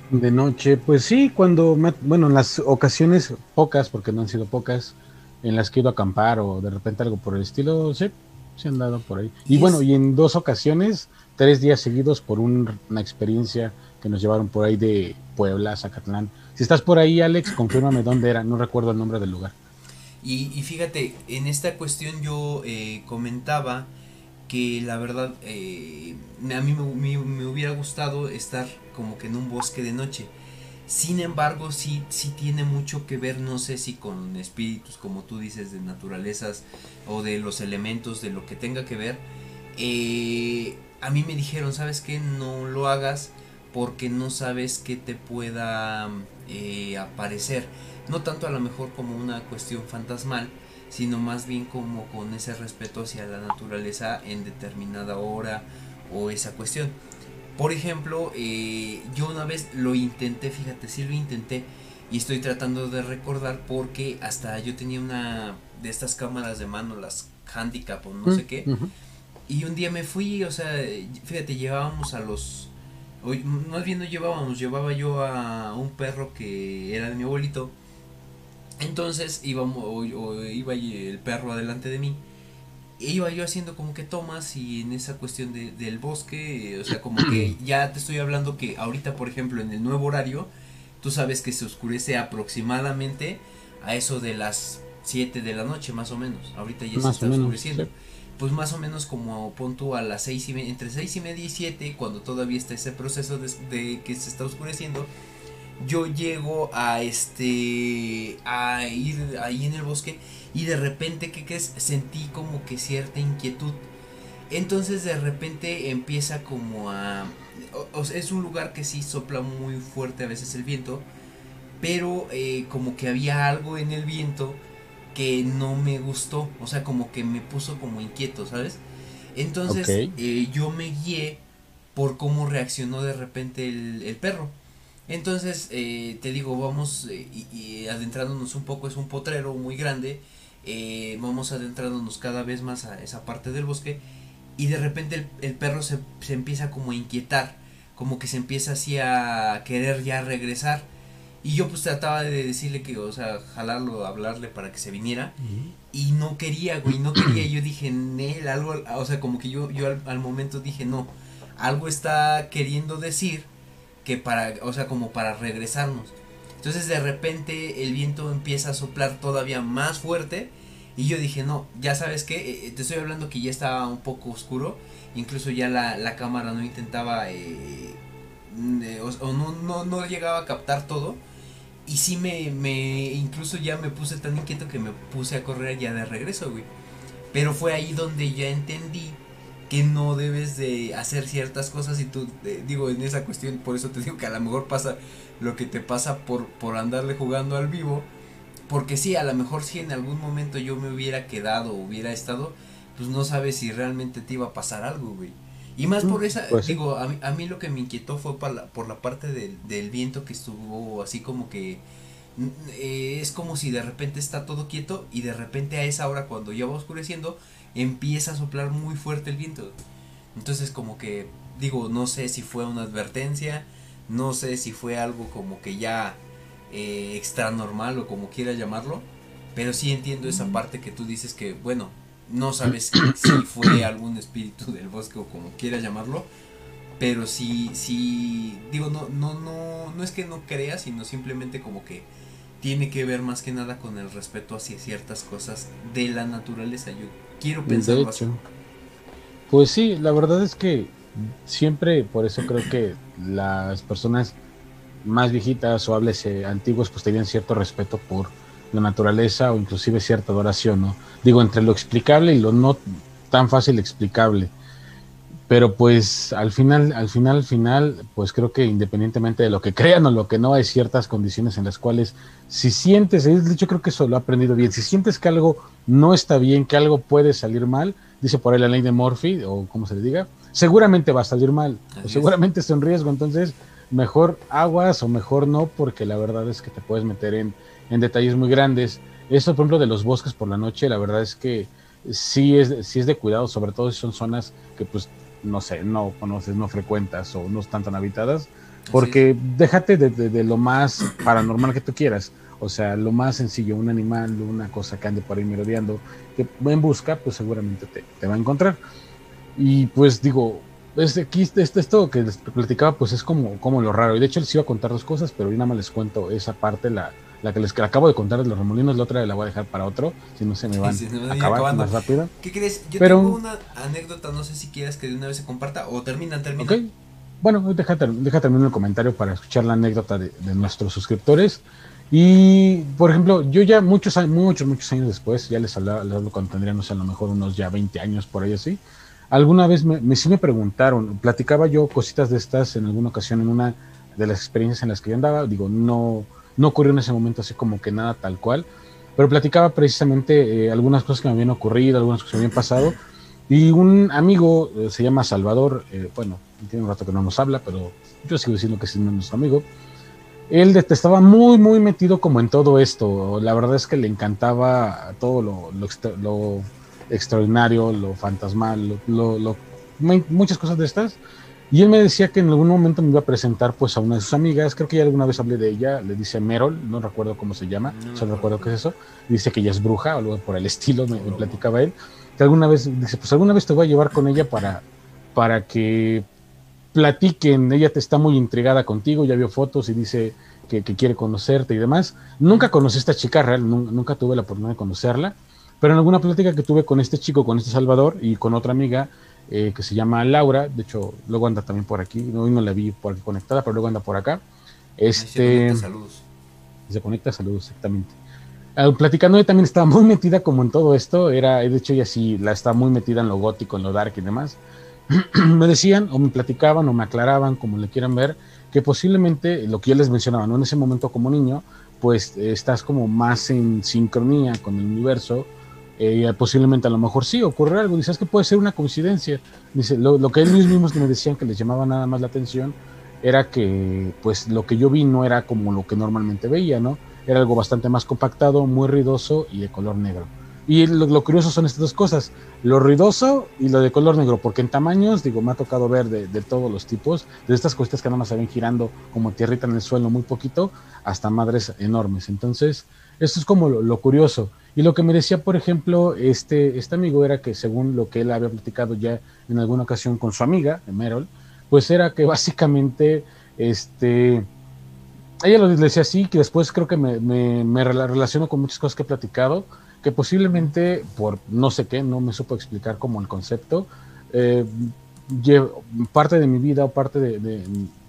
De noche, pues sí, cuando, me, bueno, en las ocasiones pocas, porque no han sido pocas, en las que he ido a acampar o de repente algo por el estilo, sí, se han dado por ahí. Y, Y bueno, y en dos ocasiones, tres días seguidos por un- una experiencia que nos llevaron por ahí de Puebla, Zacatlán. Si estás por ahí, Alex, confírmame dónde era, no recuerdo el nombre del lugar. Y, y fíjate, en esta cuestión yo eh, comentaba que la verdad eh, a mí me hubiera gustado estar como que en un bosque de noche. Sin embargo, sí, sí tiene mucho que ver, no sé si con espíritus, como tú dices, de naturalezas o de los elementos, de lo que tenga que ver. Eh, a mí me dijeron, ¿sabes qué? No lo hagas porque no sabes qué te pueda eh, aparecer. No tanto a lo mejor como una cuestión fantasmal, sino más bien como con ese respeto hacia la naturaleza en determinada hora o esa cuestión. Por ejemplo, eh, yo una vez lo intenté, fíjate, sí lo intenté y estoy tratando de recordar porque hasta yo tenía una de estas cámaras de mano, las handicap o no sé qué, Ujú. y un día me fui, o sea, fíjate, llevábamos a los... Más bien no llevábamos, llevaba yo a un perro que era de mi abuelito. Entonces íbamos, o, o iba el perro adelante de mí. E iba yo haciendo como que tomas y en esa cuestión de- del bosque, o sea, como que ya te estoy hablando que ahorita, por ejemplo, en el nuevo horario, tú sabes que se oscurece aproximadamente a eso de las 7 de la noche, más o menos. Ahorita ya se está oscureciendo sí. Pues más o menos como pon tú a las seis y media, entre seis y media y siete, cuando todavía está ese proceso de, que se está oscureciendo, yo llego a este, a ir ahí en el bosque y de repente, ¿qué crees? Sentí como que cierta inquietud. Entonces de repente empieza como a... es un lugar que sí sopla muy fuerte a veces el viento, pero eh, como que había algo en el viento que no me gustó, o sea, como que me puso como inquieto, ¿sabes? Entonces eh, yo me guié por cómo reaccionó de repente el, el perro. Entonces, eh, te digo, vamos eh, y, y adentrándonos un poco, es un potrero muy grande, vamos adentrándonos cada vez más a esa parte del bosque y de repente el, el perro se, se empieza como a inquietar, como que se empieza así a querer ya regresar. Y yo pues trataba de decirle que, o sea, jalarlo, hablarle para que se viniera. Y no quería, güey, no quería. Y yo dije, Nel, algo, o sea, como que yo, yo al, al momento dije, no, algo está queriendo decir que para, o sea, como para regresarnos. Entonces de repente el viento empieza a soplar todavía más fuerte. Y yo dije, no, ya sabes qué, Eh, te estoy hablando que ya estaba un poco oscuro. Incluso ya la, la cámara no intentaba, eh, mm, eh, o, o no, no, no llegaba a captar todo. Y sí me, me, incluso ya me puse tan inquieto que me puse a correr ya de regreso, güey. Pero fue ahí donde ya entendí que no debes de hacer ciertas cosas y tú, eh, digo, en esa cuestión, por eso te digo que a lo mejor pasa lo que te pasa por, por andarle jugando al vivo. Porque sí, a lo mejor si en algún momento yo me hubiera quedado hubiera estado, pues no sabes si realmente te iba a pasar algo, güey. Y más por esa, pues digo, a mí, a mí lo que me inquietó fue por la, por la parte del, del viento que estuvo así como que eh, es como si de repente está todo quieto y de repente a esa hora cuando ya va oscureciendo empieza a soplar muy fuerte el viento. Entonces como que digo, no sé si fue una advertencia, no sé si fue algo como que ya eh, extra normal o como quiera llamarlo, pero sí entiendo esa parte que tú dices que, bueno, no sabes si fue algún espíritu del bosque o como quiera llamarlo, pero sí, sí, digo, no, no, no, no es que no creas, sino simplemente como que tiene que ver más que nada con el respeto hacia ciertas cosas de la naturaleza. Yo quiero pensar de hecho, Pues sí, la verdad es que siempre, por eso creo que las personas más viejitas o hables antiguos pues tenían cierto respeto por la naturaleza o inclusive cierta adoración, ¿no? Digo, entre lo explicable y lo no tan fácil explicable. Pero pues al final, al final, al final, pues creo que independientemente de lo que crean o lo que no, hay ciertas condiciones en las cuales si sientes, de hecho creo que eso lo he aprendido bien, si sientes que algo no está bien, que algo puede salir mal, dice por ahí la ley de Murphy, o como se le diga, seguramente va a salir mal, o seguramente es un riesgo, entonces mejor aguas o mejor no, porque la verdad es que te puedes meter en, en detalles muy grandes. Eso, por ejemplo, de los bosques por la noche, la verdad es que sí es, sí es de cuidado, sobre todo si son zonas que, pues, no sé, no conoces, no frecuentas o no están tan habitadas, porque déjate de, lo más paranormal que tú quieras. O sea, lo más sencillo, un animal, una cosa que ande por ahí merodeando, que en busca, pues seguramente te, te va a encontrar. Y pues digo, este, aquí, este, esto que les platicaba, pues es como, como lo raro. Y de hecho les iba a contar dos cosas, pero yo nada más les cuento esa parte, la, la que les acabo de contar de los remolinos, la otra la voy a dejar para otro, si no se me van a acabar más rápido. ¿Qué crees? Yo tengo una anécdota, no sé si quieras que de una vez se comparta o termina, termina. Ok, bueno, deja, deja terminar el comentario para escuchar la anécdota de, de, nuestros suscriptores. Y, por ejemplo, yo ya muchos años, muchos, muchos años después, ya les hablaba, les hablo cuando tendría, no sé, a lo mejor unos ya 20 años por ahí así, Alguna vez me, me, sí me preguntaron, platicaba yo cositas de estas en alguna ocasión en una de las experiencias en las que yo andaba, digo, no, no ocurrió en ese momento así como que nada tal cual, pero platicaba precisamente eh, algunas cosas que me habían ocurrido, algunas cosas que me habían pasado, y un amigo, eh, se llama Salvador, eh, bueno, tiene un rato que no nos habla, pero yo sigo diciendo que es nuestro amigo, él estaba muy, muy metido como en todo esto, la verdad es que le encantaba todo lo, lo, extraordinario, lo fantasmal, lo, muchas cosas de estas. Y él me decía que en algún momento me iba a presentar pues a una de sus amigas, creo que ya alguna vez hablé de ella, le dice Merol, no recuerdo cómo se llama, solo recuerdo qué es eso, dice que ella es bruja o algo por el estilo, me, platicaba él, que alguna vez, dice, pues alguna vez te voy a llevar con ella para, para que platiquen, ella te está muy intrigada contigo, ya vio fotos y dice que, quiere conocerte y demás. Nunca conocí a esta chica real, nunca tuve la oportunidad de conocerla, pero en alguna plática que tuve con este chico, con este Salvador y con otra amiga eh, que se llama Laura, de hecho, luego anda también por aquí, hoy no la vi por aquí conectada, pero luego anda por acá. Este, se saludos. Se conecta, saludos, exactamente. Uh, platicando, ella también estaba muy metida como en todo esto, era, de hecho, ella sí la está muy metida en lo gótico, en lo dark y demás. me decían, o me platicaban, o me aclaraban, como le quieran ver, que posiblemente, lo que yo les mencionaba, ¿no? en ese momento como niño, pues estás como más en sincronía con el universo, eh, posiblemente a lo mejor sí ocurre algo, dice, es que puede ser una coincidencia. Dice, lo, que ellos mismos me decían que les llamaba nada más la atención era que pues lo que yo vi no era como lo que normalmente veía, ¿no? Era algo bastante más compactado, muy ruidoso y de color negro. Y lo, curioso son estas dos cosas, lo ruidoso y lo de color negro, porque en tamaños, digo, me ha tocado ver de, todos los tipos, de estas cositas que nada más se ven girando como tierrita en el suelo muy poquito, hasta madres enormes. Entonces, esto es como lo curioso. Y lo que me decía, por ejemplo, este, este amigo era que según lo que él había platicado ya en alguna ocasión con su amiga, Merol, pues era que básicamente, este, ella lo decía así, que después creo que me, me, relaciono con muchas cosas que he platicado, que posiblemente por no sé qué, no me supo explicar como el concepto, eh, parte de mi vida o parte de,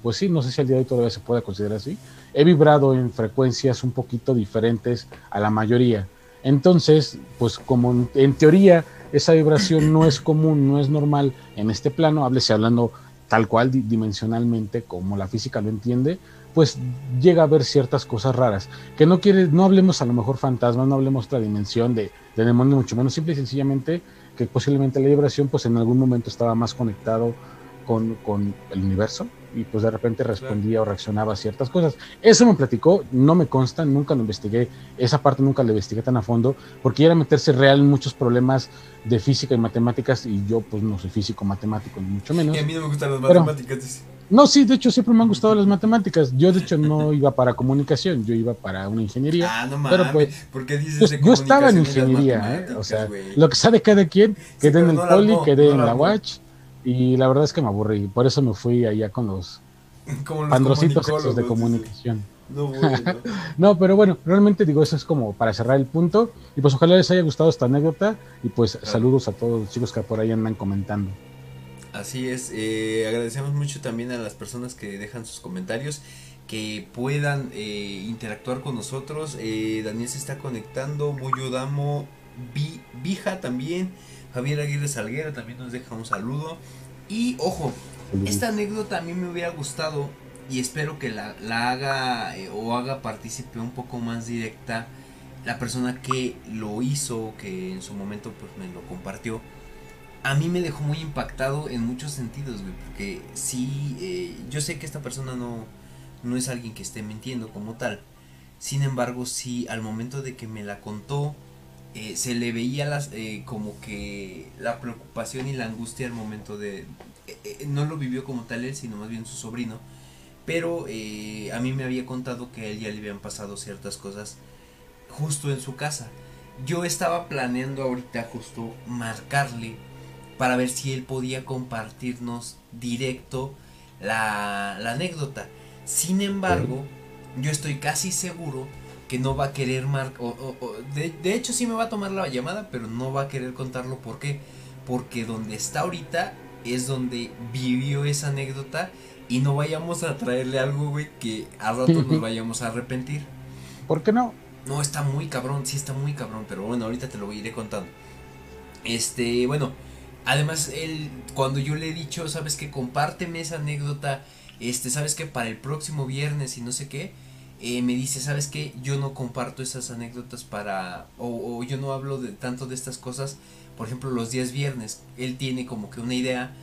pues sí, no sé si al día de hoy todavía se puede considerar así, he vibrado en frecuencias un poquito diferentes a la mayoría. Entonces, pues como en, teoría esa vibración no es común, no es normal en este plano, háblese hablando tal cual dimensionalmente como la física lo entiende, pues llega a haber ciertas cosas raras. Que no quiere, no hablemos a lo mejor fantasmas, no hablemos otra dimensión de, de demonio, mucho menos simple y sencillamente que posiblemente la vibración pues en algún momento estaba más conectado con, con el universo, y pues de repente respondía o reaccionaba a ciertas cosas. Eso me platicó, no me consta, nunca lo investigué, esa parte nunca la investigué tan a fondo, porque era meterse real en muchos problemas de física y matemáticas y yo pues no soy físico matemático, ni mucho menos. Y a mí no me gustan las matemáticas. no, sí, de hecho siempre me han gustado las matemáticas. Yo de hecho no iba para comunicación, yo iba para una ingeniería. Ah, no mames, pero pues, ¿por qué dices pues, Yo estaba en ingeniería, ¿eh? o sea, lo que sabe cada quien, quedé en el poli, quedé en la watch y la verdad es que me aburrí, por eso me fui allá con los, androcitos de comunicación. No, pero bueno, realmente digo, eso es como para cerrar el punto. Y pues ojalá les haya gustado esta anécdota. Y pues saludos a todos los chicos que por ahí andan comentando. Así es, eh, agradecemos mucho también a las personas que dejan sus comentarios, que puedan eh, interactuar con nosotros. Eh, Daniel se está conectando, Damo, Vija también. Javier Aguirre Salguera también nos deja un saludo. Y ojo, esta anécdota a mí me hubiera gustado y espero que la, haga eh, o haga partícipe un poco más directa la persona que lo hizo, que en su momento pues me lo compartió. A mí me dejó muy impactado en muchos sentidos, güey, porque sí, eh, yo sé que esta persona no, no es alguien que esté mintiendo como tal. Sin embargo, sí, al momento de que me la contó, eh, se le veía las, eh, como que la preocupación y la angustia al momento de... Eh, no lo vivió como tal él, sino más bien su sobrino. Pero a mí me había contado que a él ya le habían pasado ciertas cosas justo en su casa. Yo estaba planeando ahorita justo marcarle para ver si él podía compartirnos directo la, la anécdota. Sin embargo, yo estoy casi seguro que no va a querer marcar, de, de, hecho sí me va a tomar la llamada, pero no va a querer contarlo. ¿Por qué? Porque donde está ahorita es donde vivió esa anécdota y no vayamos a traerle algo, güey, que a rato nos vayamos a arrepentir. ¿Por qué no? No, está muy cabrón, sí está muy cabrón, pero bueno, ahorita te lo iré contando. Este, bueno, además él, cuando yo le he dicho, sabes que compárteme esa anécdota, este, sabes que para el próximo viernes y no sé qué, eh, me dice, ¿sabes qué? Yo no comparto esas anécdotas para, o, yo no hablo de tanto de estas cosas, por ejemplo, los días viernes. Él tiene como que una idea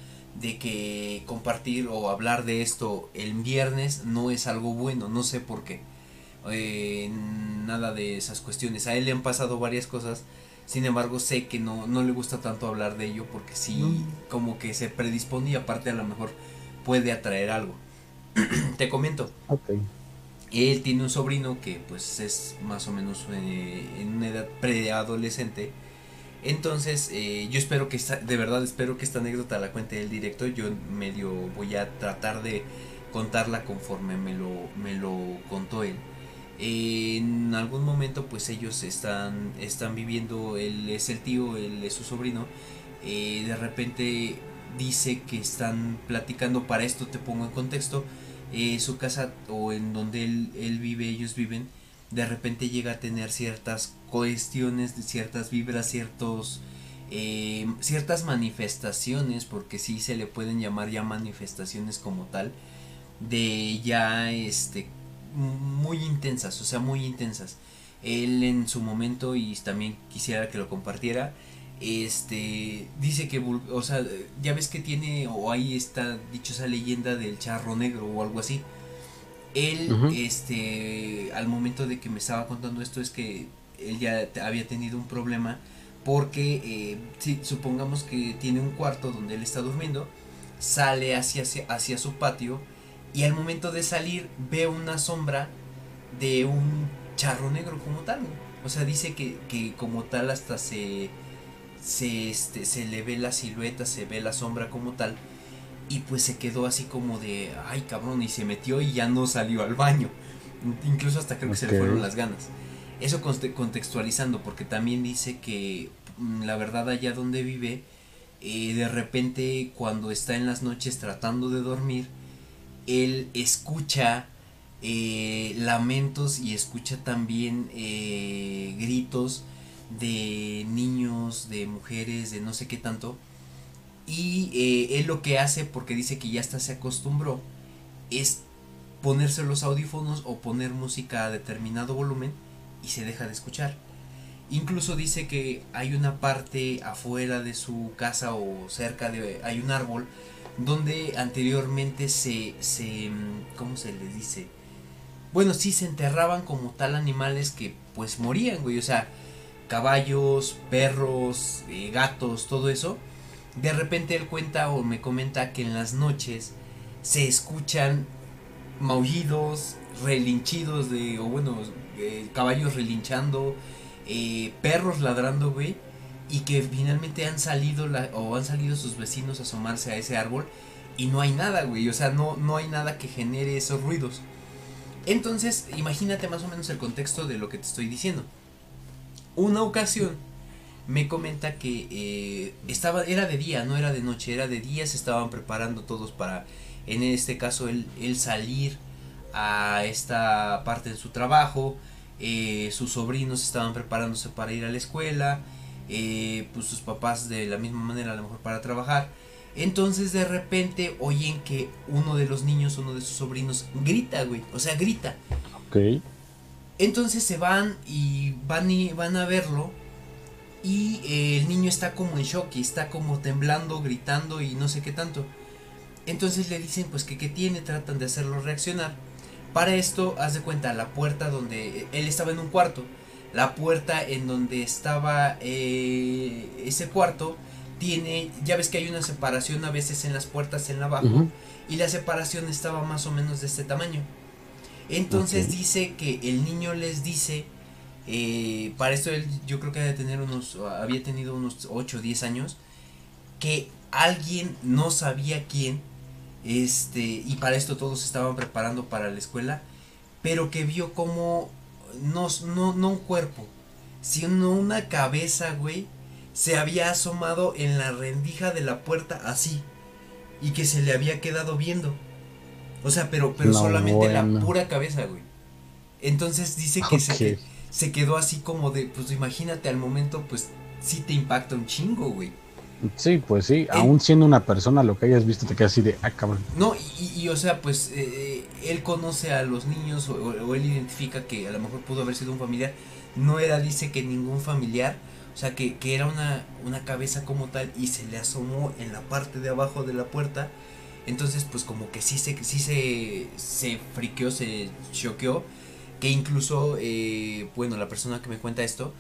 de que compartir o hablar de esto el viernes no es algo bueno, no sé por qué. Eh, nada de esas cuestiones. A él le han pasado varias cosas, sin embargo sé que no, no le gusta tanto hablar de ello porque sí, como que se predispone y aparte a lo mejor puede atraer algo. Te comento. Okay. Él tiene un sobrino que pues es más o menos eh, en una edad preadolescente. Entonces eh, yo espero que esta, de verdad espero que esta anécdota la cuente el directo. Yo medio voy a tratar de contarla conforme me lo, me lo contó él. en algún momento pues ellos están, están viviendo, él es el tío, él es su sobrino. Eh, de repente dice que están platicando, para esto te pongo en contexto, eh, su casa o en donde él, vive, ellos viven, de repente llega a tener ciertas cuestiones, ciertas vibras, ciertos, eh, ciertas manifestaciones, porque sí se le pueden llamar ya manifestaciones como tal, de ya este muy intensas, o sea, muy intensas. Él en su momento, y también quisiera que lo compartiera, este dice que o sea ya ves que tiene o ahí está dicho esa leyenda del charro negro o algo así. Él este al momento de que me estaba contando esto es que él ya había tenido un problema porque eh, si supongamos que tiene un cuarto donde él está durmiendo sale hacia, hacia su patio y al momento de salir ve una sombra de un charro negro como tal o sea dice que, que como tal hasta se se, este, se le ve la silueta, se ve la sombra como tal. Y pues se quedó así como de, ay cabrón, y se metió y ya no salió al baño. Incluso hasta creo que se le fueron las ganas. Eso contextualizando, porque también dice que mm, la verdad allá donde vive, eh, de repente cuando está en las noches tratando de dormir, él escucha eh, lamentos y escucha también eh, gritos de niños, de mujeres, de no sé qué tanto. Y eh, él lo que hace, porque dice que ya hasta se acostumbró, es ponerse los audífonos o poner música a determinado volumen y se deja de escuchar. Incluso dice que hay una parte afuera de su casa o cerca de... hay un árbol donde anteriormente se, se, ¿cómo se les dice? Bueno, sí se enterraban como tal animales que pues morían, güey, o sea, caballos, perros, eh, gatos, todo eso. De repente él cuenta o me comenta que en las noches se escuchan maullidos, relinchidos de, o bueno, caballos relinchando, eh, perros ladrando, güey, y que finalmente han salido o han salido sus vecinos a asomarse a ese árbol y no hay nada, güey, o sea, no, no hay nada que genere esos ruidos. Entonces, imagínate más o menos el contexto de lo que te estoy diciendo. Una ocasión me comenta que eh, estaba, era de día, no era de noche, era de día, se estaban preparando todos para, en este caso, él, salir a esta parte de su trabajo, eh, sus sobrinos estaban preparándose para ir a la escuela, eh, pues sus papás de la misma manera a lo mejor para trabajar. Entonces de repente oyen que uno de los niños, uno de sus sobrinos, grita, güey. O sea, grita. Ok. Entonces se van y van y van a verlo. Y eh, el niño está como en shock y está como temblando, gritando y no sé qué tanto. Entonces le dicen pues que qué tiene, tratan de hacerlo reaccionar. Para esto, haz de cuenta, la puerta donde él estaba en un cuarto. La puerta en donde estaba eh, ese cuarto tiene, ya ves que hay una separación a veces en las puertas en la abajo y la separación estaba más o menos de este tamaño. Entonces dice que el niño les dice, eh, para esto él yo creo que de tener unos, había tenido unos 8 o 10 años, que alguien no sabía quién, este, y para esto todos estaban preparando para la escuela, pero que vio como, no, no, no un cuerpo, sino una cabeza, güey, se había asomado en la rendija de la puerta así y que se le había quedado viendo. O sea, pero, pero solamente la pura cabeza, güey. Entonces dice que se, se quedó así como de, pues imagínate al momento, pues sí te impacta un chingo, güey. Sí, pues sí, aún siendo una persona, lo que hayas visto te queda así de, ah, cabrón. No, y, o sea, pues eh, él conoce a los niños o, él identifica que a lo mejor pudo haber sido un familiar. No era, dice que ningún familiar, o sea, que, era una, una cabeza como tal y se le asomó en la parte de abajo de la puerta. Entonces, pues como que sí se, sí se, se friqueó, se choqueó. Que incluso, eh, bueno, la persona que me cuenta esto,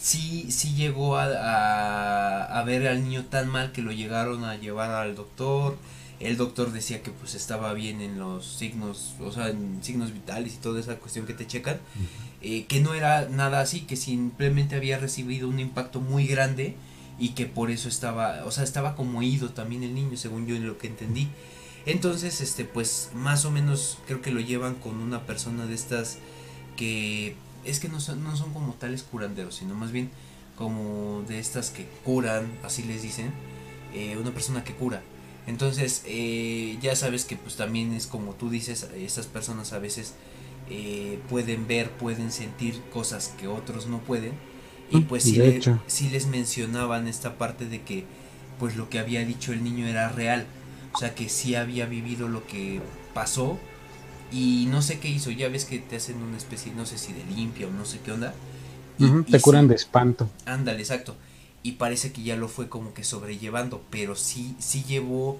sí, sí llegó a, a, a, ver al niño tan mal que lo llegaron a llevar al doctor. El doctor decía que pues estaba bien en los signos, o sea, en signos vitales y toda esa cuestión que te checan. Eh, que no era nada así, que simplemente había recibido un impacto muy grande y que por eso estaba, o sea, estaba como ido también el niño, según yo en lo que entendí. Entonces, este, pues más o menos creo que lo llevan con una persona de estas que es que no son, no son como tales curanderos, sino más bien como de estas que curan, así les dicen, eh, una persona que cura. Entonces, eh, ya sabes que pues también es como tú dices, estas personas a veces eh, pueden ver, pueden sentir cosas que otros no pueden. Y pues si les mencionaban esta parte de que pues lo que había dicho el niño era real. O sea que sí había vivido lo que pasó. Y no sé qué hizo. Ya ves que te hacen una especie, no sé si de limpia o no sé qué onda. te curan de espanto. Ándale, exacto. Y parece que ya lo fue como que sobrellevando. Pero sí, sí llevó,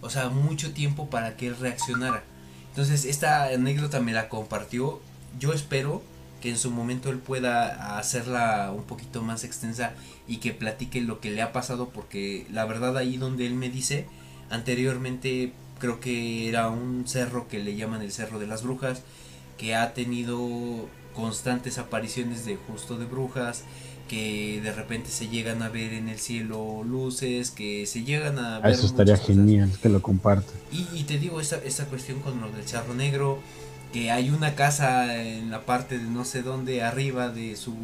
o sea, mucho tiempo para que él reaccionara. Entonces, esta anécdota me la compartió. Yo espero que en su momento él pueda hacerla un poquito más extensa y que platique lo que le ha pasado porque la verdad ahí donde él me dice anteriormente creo que era un cerro que le llaman el cerro de las brujas que ha tenido constantes apariciones de justo de brujas que de repente se llegan a ver en el cielo luces, que se llegan a ver... Eso estaría genial que lo comparta. Y, te digo, esa, esa cuestión con lo del charro negro, que hay una casa en la parte de no sé dónde, arriba de su,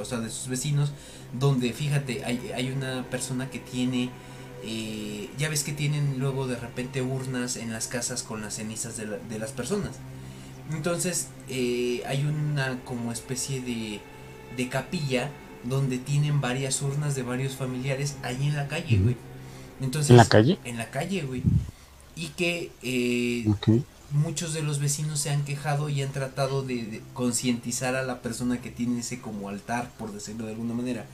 o sea, de sus vecinos, donde fíjate, hay, hay una persona que tiene... Eh, ya ves que tienen luego de repente urnas en las casas con las cenizas de, de las personas. Entonces eh, hay una como especie de, de capilla donde tienen varias urnas de varios familiares ahí en la calle, güey. Entonces, ¿En la calle? En la calle, güey. Y que eh, muchos de los vecinos se han quejado y han tratado de, concientizar a la persona que tiene ese como altar, por decirlo de alguna manera.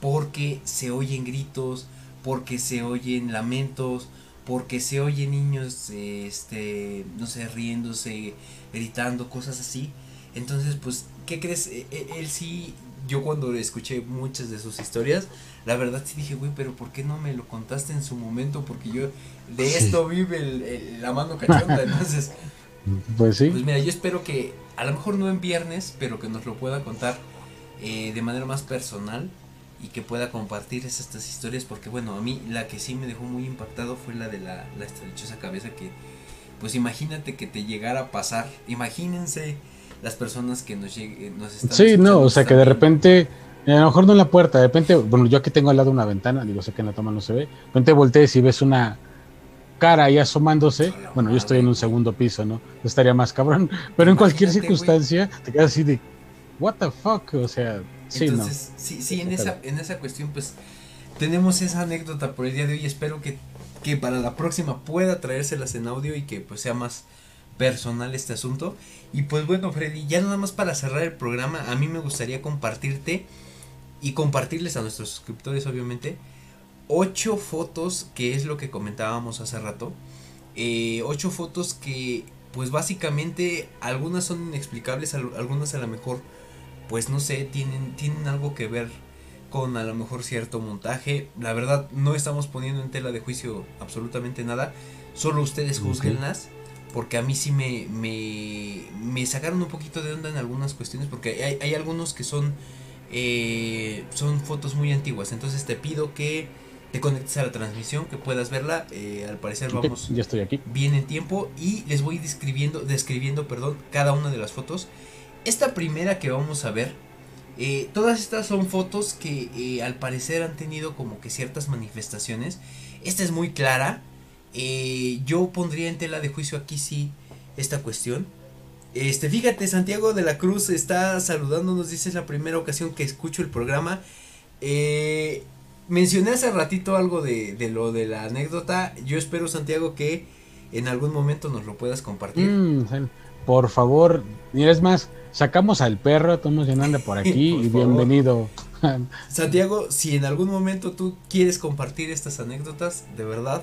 Porque se oyen gritos, porque se oyen lamentos, porque se oye niños, este, no sé, riéndose, gritando, cosas así. Entonces, pues, ¿qué crees? E, e, él sí, yo cuando escuché muchas de sus historias, la verdad sí dije, güey, pero ¿por qué no me lo contaste en su momento? Porque yo de esto vive el, la mano cachonda, entonces... Pues sí. Pues mira, yo espero que, a lo mejor no en viernes, pero que nos lo pueda contar eh, de manera más personal y que pueda compartir estas historias porque bueno, a mí la que sí me dejó muy impactado fue la de la, la estrechosa cabeza que pues imagínate que te llegara a pasar, imagínense las personas que nos, lleguen, nos están Sí, no, o sea que de repente, a lo mejor no en la puerta, de repente, bueno, yo aquí tengo al lado una ventana, digo, sé que en la toma no se ve, de repente voltees y ves una cara ahí asomándose, bueno, yo estoy en un segundo piso, ¿no? Estaría más cabrón, pero en cualquier circunstancia te quedas así de, what the fuck, o sea, entonces, sí, sí, en esa, en esa cuestión, pues tenemos esa anécdota por el día de hoy. Espero que, que para la próxima pueda traérselas en audio y que pues sea más personal este asunto. Y pues bueno, Freddy, ya nada más para cerrar el programa, a mí me gustaría compartirte y compartirles a nuestros suscriptores, obviamente, ocho fotos, que es lo que comentábamos hace rato. Eh, ocho fotos que, pues básicamente, algunas son inexplicables, algunas a lo mejor pues no sé, tienen, tienen algo que ver con a lo mejor cierto montaje. La verdad, no estamos poniendo en tela de juicio absolutamente nada. Solo ustedes juzguenlas. Porque a mí sí me, me, sacaron un poquito de onda en algunas cuestiones. Porque hay, hay algunos que son, eh, son fotos muy antiguas. Entonces te pido que te conectes a la transmisión, que puedas verla. Eh, al parecer vamos ya estoy aquí. bien en tiempo. Y les voy describiendo, describiendo perdón, cada una de las fotos. Esta primera que vamos a ver, eh, todas estas son fotos que eh, al parecer han tenido como que ciertas manifestaciones. Esta es muy clara. Yo pondría en tela de juicio aquí sí esta cuestión. Este, fíjate, Santiago de la Cruz está saludándonos, dice es la primera ocasión que escucho el programa. mencioné hace ratito algo de, de, lo de la anécdota. Yo espero, Santiago, que en algún momento nos lo puedas compartir. Mm, por favor, y es más, sacamos al perro, estamos llenando por aquí y bienvenido. Santiago, si en algún momento tú quieres compartir estas anécdotas, de verdad,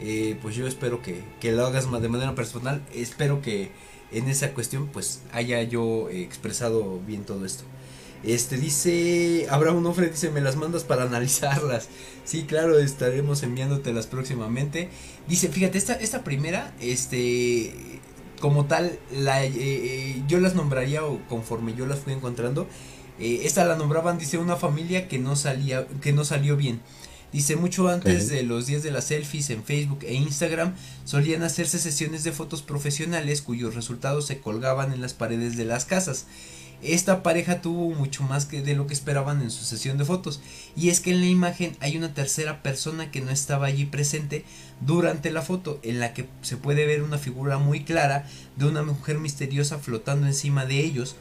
eh, pues yo espero que, que, lo hagas de manera personal. Espero que en esa cuestión pues haya yo expresado bien todo esto. Este dice, Abraham Ofre dice, me las mandas para analizarlas. Sí, claro, estaremos enviándotelas próximamente. Dice, fíjate, esta, esta primera, este, como tal, eh, eh, yo las nombraría conforme yo las fui encontrando. Eh, esta la nombraban, dice, una familia que no salía, que no salió bien. Dice, mucho antes de los días de las selfies en Facebook e Instagram, solían hacerse sesiones de fotos profesionales cuyos resultados se colgaban en las paredes de las casas. Esta pareja tuvo mucho más que de lo que esperaban en su sesión de fotos, y es que en la imagen hay una tercera persona que no estaba allí presente durante la foto, en la que se puede ver una figura muy clara de una mujer misteriosa flotando encima de ellos.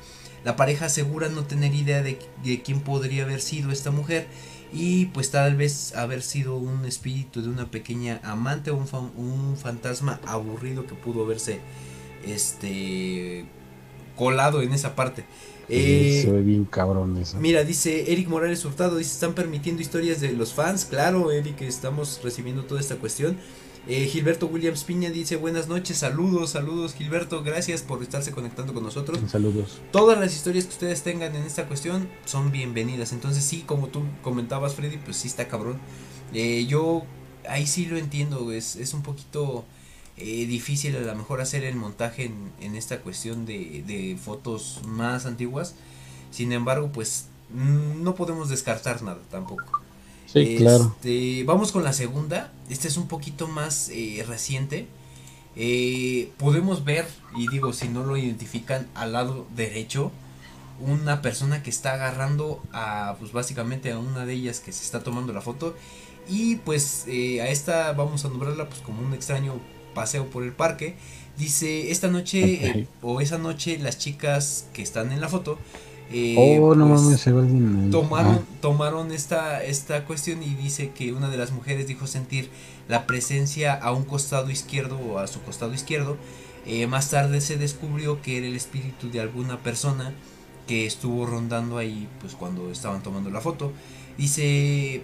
La pareja asegura no tener idea de, quién podría haber sido esta mujer y pues tal vez haber sido un espíritu de una pequeña amante o un, un fantasma aburrido que pudo verse este colado en esa parte. Eh, se ve bien cabrón eso. Mira, dice Eric Morales Hurtado, dice, están permitiendo historias de los fans. Claro, Eric, estamos recibiendo toda esta cuestión. Eh, Gilberto Williams Piña dice buenas noches, saludos, saludos Gilberto, gracias por estarse conectando con nosotros. Saludos. Todas las historias que ustedes tengan en esta cuestión son bienvenidas. Entonces sí, como tú comentabas Freddy, pues sí está cabrón. Eh, yo ahí sí lo entiendo, es, es un poquito eh, difícil a lo mejor hacer el montaje en, esta cuestión de, fotos más antiguas. Sin embargo, pues mm, no podemos descartar nada tampoco. Sí, claro. Este, vamos con la segunda. Esta es un poquito más eh, reciente. Eh, podemos ver, y digo, si no lo identifican, al lado derecho, una persona que está agarrando a, pues básicamente a una de ellas que se está tomando la foto. Y pues a esta vamos a nombrarla pues como un extraño paseo por el parque. Dice, esta noche eh, o esa noche las chicas que están en la foto eh, oh, no pues, tomaron, tomaron esta, esta cuestión y dice que una de las mujeres dijo sentir la presencia a un costado izquierdo o a su costado izquierdo. Eh, más tarde se descubrió que era el espíritu de alguna persona que estuvo rondando ahí pues cuando estaban tomando la foto. Dice,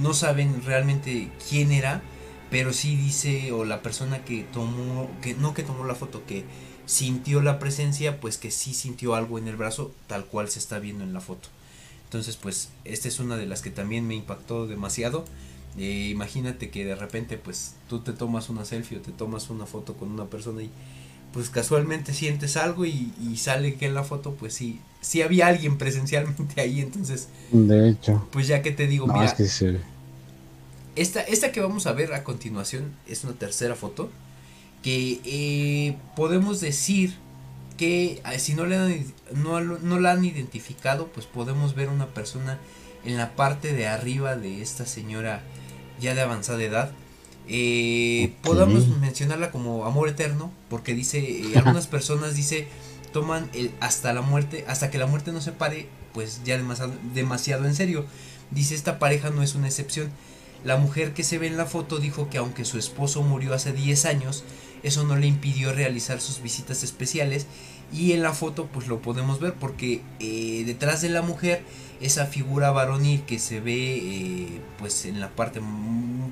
no saben realmente quién era, pero sí dice, o la persona que tomó, que no que tomó la foto, que sintió la presencia, pues que sí sintió algo en el brazo, tal cual se está viendo en la foto. Entonces, pues, esta es una de las que también me impactó demasiado. Eh, imagínate que de repente, pues, tú te tomas una selfie o te tomas una foto con una persona y pues casualmente sientes algo y, sale que en la foto, pues sí, sí había alguien presencialmente ahí, entonces. De hecho. Pues ya que te digo, mira. que esta, esta que vamos a ver a continuación es una tercera foto que eh, podemos decir que eh, si no, le no, no la han identificado, pues podemos ver una persona en la parte de arriba de esta señora ya de avanzada edad eh, Podamos mencionarla como amor eterno, porque dice, eh, algunas personas dice, toman el hasta la muerte, hasta que la muerte no se pare, pues ya demasiado, demasiado en serio. Dice, esta pareja no es una excepción. La mujer que se ve en la foto dijo que aunque su esposo murió hace 10 años, eso no le impidió realizar sus visitas especiales. Y en la foto pues lo podemos ver porque eh, detrás de la mujer esa figura varonil que se ve eh, pues en la parte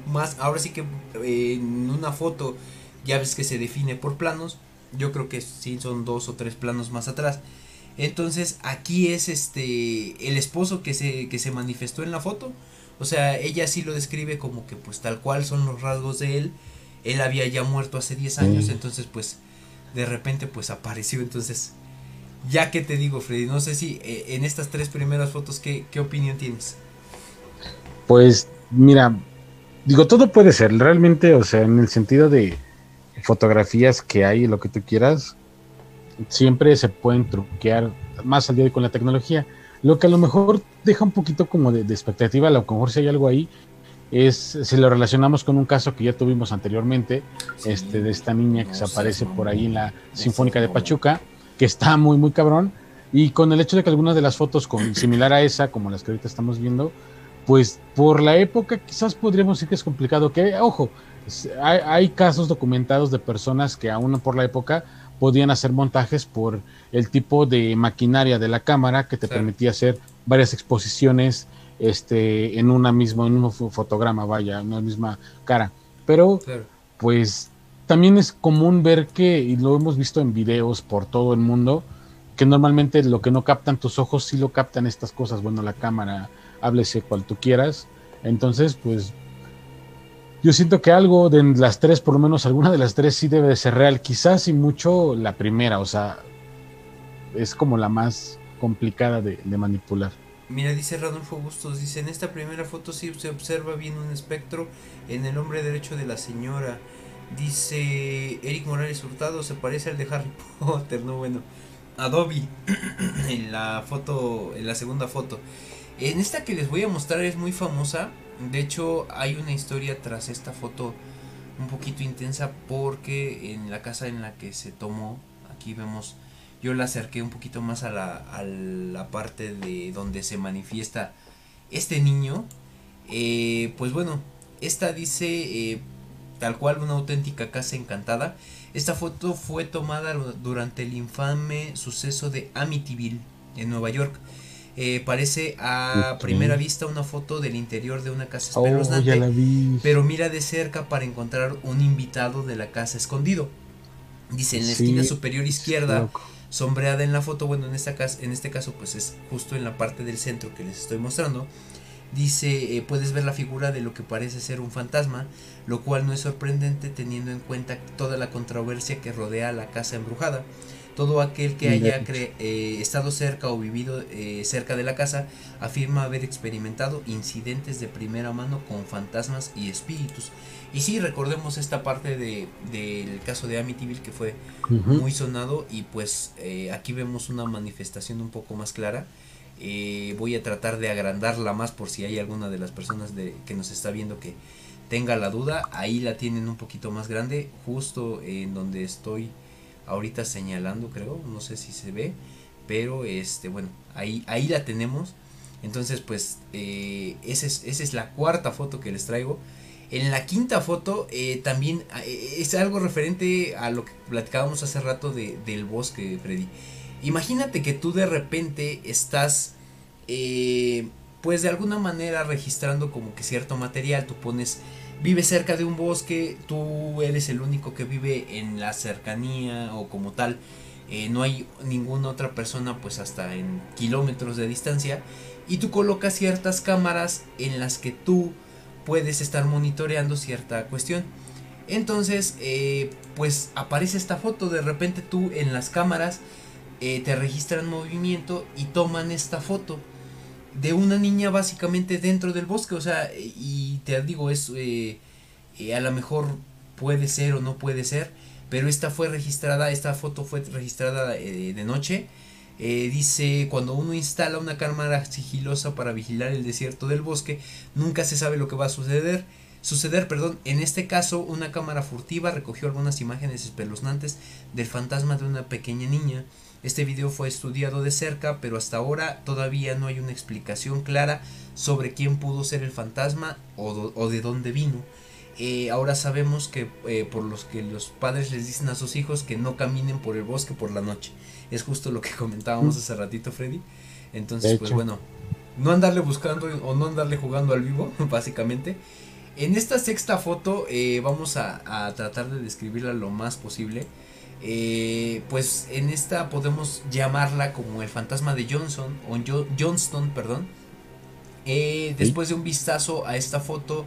más ahora sí que eh, en una foto ya ves que se define por planos yo creo que sí son dos o tres planos más atrás. Entonces aquí es este el esposo que se que se manifestó en la foto. O sea ella sí lo describe como que pues tal cual son los rasgos de él él había ya muerto hace 10 años entonces pues de repente pues apareció. Entonces, ya que te digo, Freddy, no sé si eh, en estas tres primeras fotos, ¿qué, ¿qué opinión tienes? Pues mira, digo, todo puede ser, realmente, o sea, en el sentido de fotografías que hay, lo que tú quieras, siempre se pueden truquear más al día de con la tecnología. Lo que a lo mejor deja un poquito como de, de expectativa, a lo mejor si hay algo ahí, es si lo relacionamos con un caso que ya tuvimos anteriormente, este de esta niña que se aparece por ahí en la Sinfónica de Pachuca, que está muy muy cabrón. Y con el hecho de que algunas de las fotos con similar a esa, como las que ahorita estamos viendo, pues por la época quizás podríamos decir que es complicado, que ojo, hay, hay casos documentados de personas que aún por la época podían hacer montajes por el tipo de maquinaria de la cámara que te permitía hacer varias exposiciones este, en una misma, en un fotograma, vaya, en una misma cara. Pero, pues, también es común ver que, y lo hemos visto en videos por todo el mundo, que normalmente lo que no captan tus ojos sí lo captan estas cosas. Bueno, la cámara, háblese cual tú quieras. Entonces, pues, yo siento que algo de las tres, por lo menos alguna de las tres sí debe de ser real. Quizás y mucho la primera, o sea, es como la más complicada de manipular. Mira, dice Radolfo Bustos, dice, en esta primera foto sí se observa bien un espectro en el hombre derecho de la señora. Dice Eric Morales Hurtado, se parece al de Harry Potter, no bueno. Adobe, en la foto, en la segunda foto. En esta que les voy a mostrar es muy famosa. De hecho, hay una historia tras esta foto un poquito intensa porque en la casa en la que se tomó, aquí vemos yo la acerqué un poquito más a la, a la parte de donde se manifiesta este niño. Eh, pues bueno, esta dice eh, tal cual una auténtica casa encantada. Esta foto fue tomada durante el infame suceso de Amityville en Nueva York. Eh, parece a primera vista una foto del interior de una casa oh, espeluznante, pero mira de cerca para encontrar un invitado de la casa escondido. Dice en la esquina superior izquierda sombreada en la foto, bueno, en, esta en este caso pues es justo en la parte del centro que les estoy mostrando. Dice, eh, puedes ver la figura de lo que parece ser un fantasma, lo cual no es sorprendente teniendo en cuenta toda la controversia que rodea la casa embrujada. Todo aquel que haya eh, estado cerca o vivido eh, cerca de la casa afirma haber experimentado incidentes de primera mano con fantasmas y espíritus. Y sí, recordemos esta parte de, del caso de Amityville que fue muy sonado y pues eh, aquí vemos una manifestación un poco más clara. Eh, voy a tratar de agrandarla más por si hay alguna de las personas de, que nos está viendo que tenga la duda. Ahí la tienen un poquito más grande, justo en donde estoy ahorita señalando, creo. No sé si se ve, pero este, bueno, ahí, ahí la tenemos. Entonces, pues, eh, esa, es, esa es la cuarta foto que les traigo. En la quinta foto eh, también eh, es algo referente a lo que platicábamos hace rato de, del bosque, Freddy. Imagínate que tú de repente estás, eh, pues de alguna manera registrando como que cierto material, tú pones vive cerca de un bosque, tú eres el único que vive en la cercanía o como tal, eh, no hay ninguna otra persona pues hasta en kilómetros de distancia y tú colocas ciertas cámaras en las que tú puedes estar monitoreando cierta cuestión. Entonces, eh, pues aparece esta foto, de repente tú en las cámaras eh, te registran movimiento y toman esta foto de una niña básicamente dentro del bosque, o sea, y te digo, es eh, a lo mejor puede ser o no puede ser, pero esta fue registrada, esta foto fue registrada de noche. dice, cuando uno instala una cámara sigilosa para vigilar el desierto del bosque, nunca se sabe lo que va a suceder suceder, perdón, en este caso una cámara furtiva recogió algunas imágenes espeluznantes del fantasma de una pequeña niña. Este video fue estudiado de cerca, pero hasta ahora todavía no hay una explicación clara sobre quién pudo ser el fantasma o, de dónde vino. Eh, ahora sabemos que eh, por los que los padres les dicen a sus hijos que no caminen por el bosque por la noche. Es justo lo que comentábamos hace ratito, Freddy. Entonces, pues bueno, no andarle buscando o no andarle jugando al vivo, básicamente. En esta sexta foto eh, vamos a, tratar de describirla lo más posible. Eh, pues en esta podemos llamarla como el fantasma de Johnson o Johnston, perdón. Eh, después de un vistazo a esta foto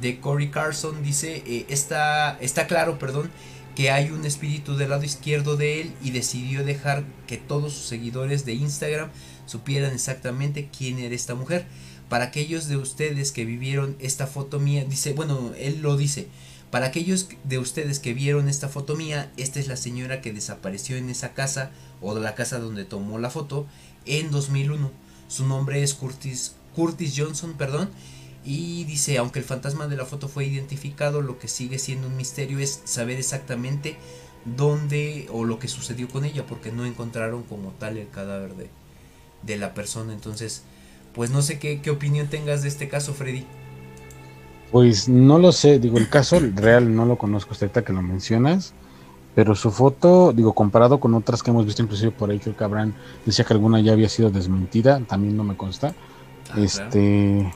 de Corey Carson, dice, está, está claro, perdón, que hay un espíritu del lado izquierdo de él y decidió dejar que todos sus seguidores de Instagram supieran exactamente quién era esta mujer para aquellos de ustedes que vivieron esta foto mía, dice, bueno, él lo dice, para aquellos de ustedes que vieron esta foto mía, esta es la señora que desapareció en esa casa o de la casa donde tomó la foto en 2001. Su nombre es Curtis, Curtis Johnson, perdón. Y dice, aunque el fantasma de la foto fue identificado, lo que sigue siendo un misterio es saber exactamente dónde o lo que sucedió con ella, porque no encontraron como tal el cadáver de, de la persona. Entonces, pues no sé qué, opinión tengas de este caso, Freddy. Pues no lo sé, digo, el caso real no lo conozco hasta que lo mencionas, pero su foto, digo, comparado con otras que hemos visto inclusive por ahí, que Cabrán decía que alguna ya había sido desmentida, también no me consta. Ah, este,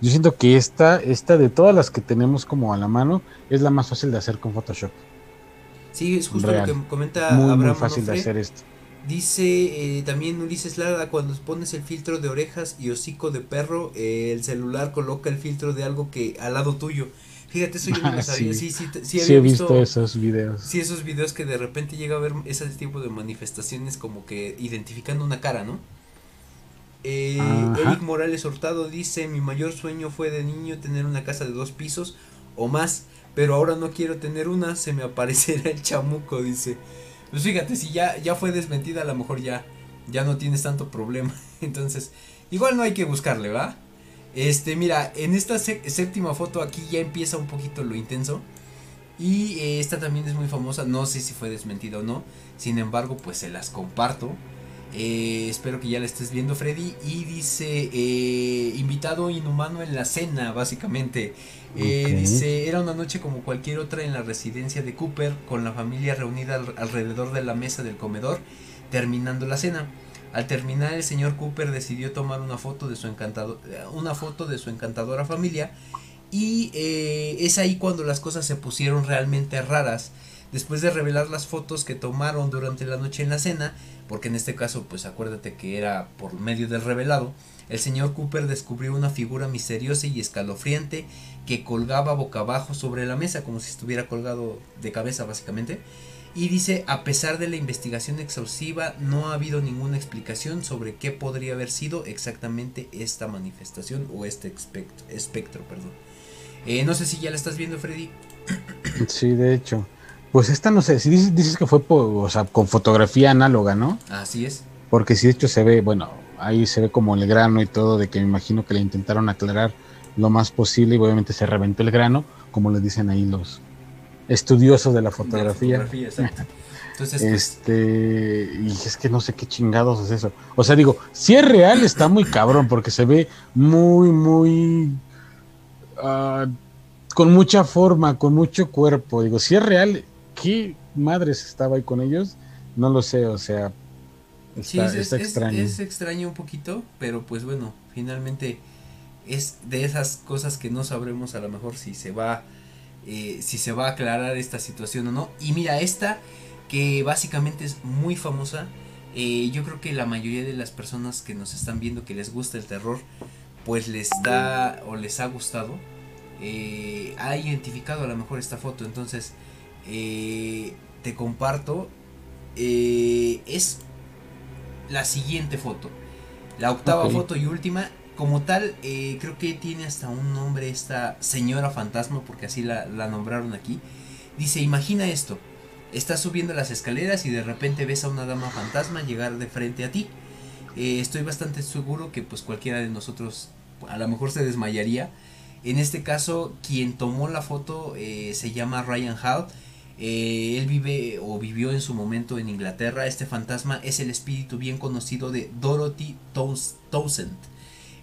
yo siento que esta, esta de todas las que tenemos como a la mano, es la más fácil de hacer con Photoshop. Sí, es justo lo que comenta muy, Abraham muy fácil de hacer esto. Dice eh, también Ulises Lara, cuando pones el filtro de orejas y hocico de perro, eh, el celular coloca el filtro de algo que al lado tuyo. Fíjate, eso yo no lo sabía. Sí, sí, sí, he visto, esos videos. Sí, esos videos que de repente llega a ver ese tipo de manifestaciones como que identificando una cara, ¿no? Eh, Eric Morales Hurtado dice, mi mayor sueño fue de niño tener una casa de dos pisos o más, pero ahora no quiero tener una, se me aparecerá el chamuco, dice. Pues fíjate, si ya, ya fue desmentida, a lo mejor ya, ya no tienes tanto problema. Entonces, igual no hay que buscarle, ¿va? Este, mira, en esta séptima foto aquí ya empieza un poquito lo intenso. Y eh, esta también es muy famosa, no sé si fue desmentida o no. Sin embargo, pues se las comparto. Eh, espero que ya la estés viendo, Freddy. Y dice, eh, invitado inhumano en la cena, básicamente. Eh, dice, era una noche como cualquier otra en la residencia de Cooper, con la familia reunida alrededor de la mesa del comedor, terminando la cena. Al terminar, el señor Cooper decidió tomar una foto de su, encantado, una foto de su encantadora familia. Y es ahí cuando las cosas se pusieron realmente raras. Después de revelar las fotos que tomaron durante la noche en la cena, porque en este caso pues acuérdate que era por medio del revelado, el señor Cooper descubrió una figura misteriosa y escalofriante que colgaba boca abajo sobre la mesa, como si estuviera colgado de cabeza básicamente. Y dice, a pesar de la investigación exhaustiva, no ha habido ninguna explicación sobre qué podría haber sido exactamente esta manifestación o este espectro. Eh, no sé si ya la estás viendo, Freddy. Sí, de hecho. Pues esta no sé, si dices, que fue con fotografía análoga, ¿no? Así es. Porque si de hecho se ve, bueno, ahí se ve como el grano y todo, de que me imagino que le intentaron aclarar lo más posible y obviamente se reventó el grano, como le dicen ahí los estudiosos de la fotografía. Entonces, pues, este, y es que no sé qué chingados es eso. O sea, digo, si es real está muy cabrón porque se ve muy, muy ah, con mucha forma, con mucho cuerpo. Digo, si es real, ¿qué madres estaba ahí con ellos? No lo sé, o sea, está, es, extraño. Es, extraño un poquito, pero pues bueno, finalmente es de esas cosas que no sabremos a lo mejor si se va eh, si se va a aclarar esta situación o no. Y mira, esta que básicamente es muy famosa. Eh, yo creo que la mayoría de las personas que nos están viendo que les gusta el terror, pues les da o les ha gustado. Eh, ha identificado a lo mejor esta foto. Entonces, te comparto. es la siguiente foto. La octava foto y última como tal, eh, creo que tiene hasta un nombre esta señora fantasma, porque así la, nombraron aquí. Dice, imagina esto, estás subiendo las escaleras y de repente ves a una dama fantasma llegar de frente a ti. Eh, estoy bastante seguro que pues cualquiera de nosotros a lo mejor se desmayaría. En este caso, quien tomó la foto eh, se llama Ryan Hall. él vive o vivió en su momento en Inglaterra. Este fantasma es el espíritu bien conocido de Dorothy Townsend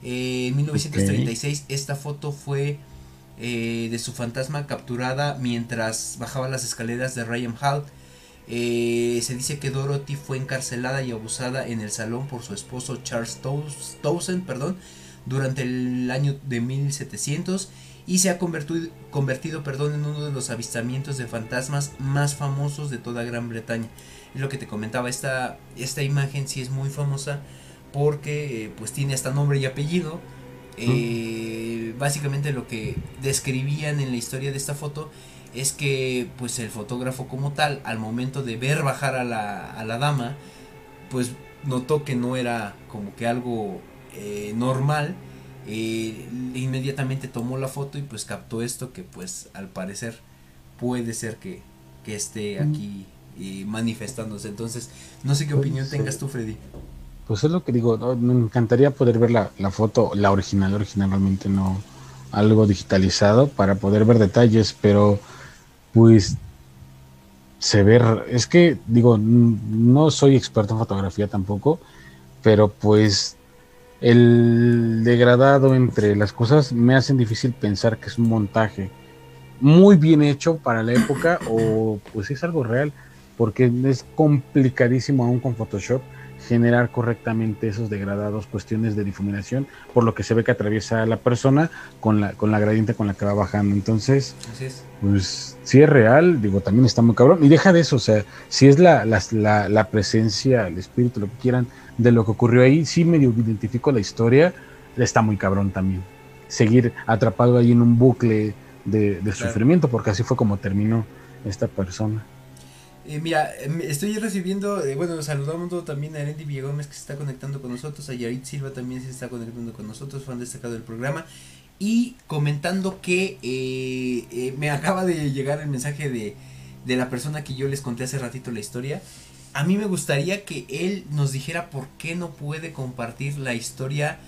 eh, en 1936 esta foto fue eh, de su fantasma capturada mientras bajaba las escaleras de Ryan Hall. Eh, se dice que Dorothy fue encarcelada y abusada en el salón por su esposo Charles Townsend perdón, durante el año de 1700 y se ha convertido, convertido perdón, en uno de los avistamientos de fantasmas más famosos de toda Gran Bretaña. Es lo que te comentaba, esta, esta imagen sí es muy famosa porque eh, pues tiene hasta nombre y apellido. Eh, básicamente lo que describían en la historia de esta foto es que pues el fotógrafo como tal al momento de ver bajar a la, a la dama pues notó que no era como que algo eh, normal inmediatamente tomó la foto y pues captó esto que pues al parecer puede ser que, que esté aquí manifestándose. Entonces no sé qué opinión tengas tú Freddy. pues es lo que digo, me encantaría poder ver la, foto, la original, originalmente no algo digitalizado para poder ver detalles, pero pues se ve, es que digo, no soy experto en fotografía tampoco, pero pues el degradado entre las cosas me hacen difícil pensar que es un montaje muy bien hecho para la época o pues es algo real, porque es complicadísimo aún con Photoshop generar correctamente esos degradados, cuestiones de difuminación, por lo que se ve que atraviesa a la persona con la, con la gradiente con la que va bajando. Entonces, pues si es real, digo, también está muy cabrón. Y deja de eso, o sea, si es la, la, la, presencia, el espíritu, lo que quieran, de lo que ocurrió ahí, sí medio identifico la historia, está muy cabrón también. Seguir atrapado ahí en un bucle de, sufrimiento, porque así fue como terminó esta persona. Eh, mira, em, estoy recibiendo, eh, bueno, saludamos también a Erendi Villagómez que se está conectando con nosotros, a Yarit Silva también se está conectando con nosotros, fan destacado del programa, y comentando que eh, me acaba de llegar el mensaje de, de la persona que yo les conté hace ratito la historia. A mí me gustaría que él nos dijera por qué no puede compartir la historia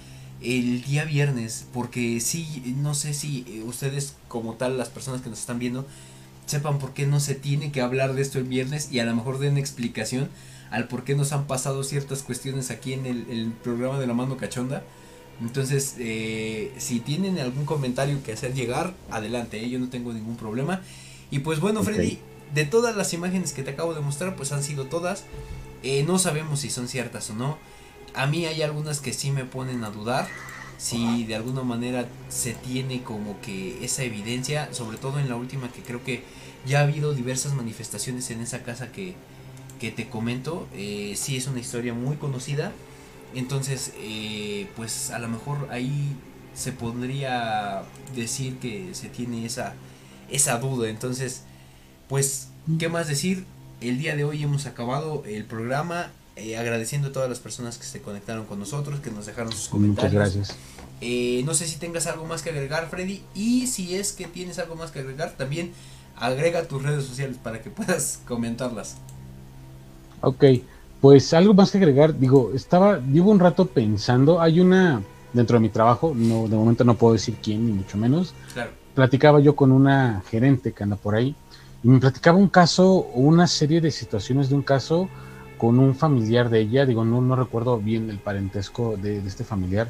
el día viernes, porque sí, no sé si ustedes como tal, las personas que nos están viendo, sepan por qué no se tiene que hablar de esto el viernes y a lo mejor den explicación al por qué nos han pasado ciertas cuestiones aquí en el, programa de la mano cachonda. Entonces, eh, si tienen algún comentario que hacer llegar, adelante, eh, yo no tengo ningún problema. Y pues bueno, Freddy, de todas las imágenes que te acabo de mostrar, pues han sido todas. Eh, no sabemos si son ciertas o no. A mí hay algunas que sí me ponen a dudar. Si de alguna manera se tiene como que esa evidencia, sobre todo en la última que creo que ya ha habido diversas manifestaciones en esa casa que, que te comento. Sí es una historia muy conocida. Entonces, eh, pues a lo mejor ahí se podría decir que se tiene esa, esa duda. Entonces, pues, ¿qué más decir? El día de hoy hemos acabado el programa. Eh, agradeciendo a todas las personas que se conectaron con nosotros, que nos dejaron sus comentarios. Muchas gracias. Eh, no sé si tengas algo más que agregar, Freddy. Y si es que tienes algo más que agregar, también agrega tus redes sociales para que puedas comentarlas. Ok, pues algo más que agregar. Digo, estaba, llevo un rato pensando. Hay una dentro de mi trabajo, no, de momento no puedo decir quién, ni mucho menos. Claro. Platicaba yo con una gerente que anda por ahí y me platicaba un caso, una serie de situaciones de un caso con un familiar de ella, digo, no, no recuerdo bien el parentesco de, este familiar,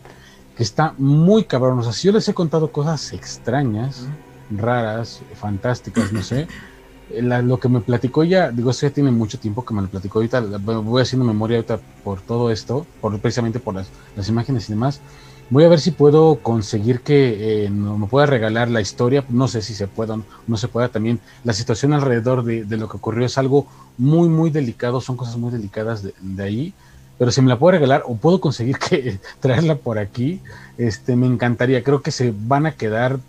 que está muy cabrón. O sea, si yo les he contado cosas extrañas, raras, fantásticas, no sé, lo que me platicó ella, digo, eso ya tiene mucho tiempo que me lo platicó ahorita, voy haciendo memoria ahorita por todo esto, por, precisamente por las, las imágenes y demás, Voy a ver si puedo conseguir que eh, no, me pueda regalar la historia. No sé si se pueda o no, se pueda también. La situación alrededor de, lo que ocurrió es algo muy, muy delicado. Son cosas muy delicadas de, ahí. Pero si me la puedo regalar o puedo conseguir que traerla por aquí, este, me encantaría. Creo que se van a quedar,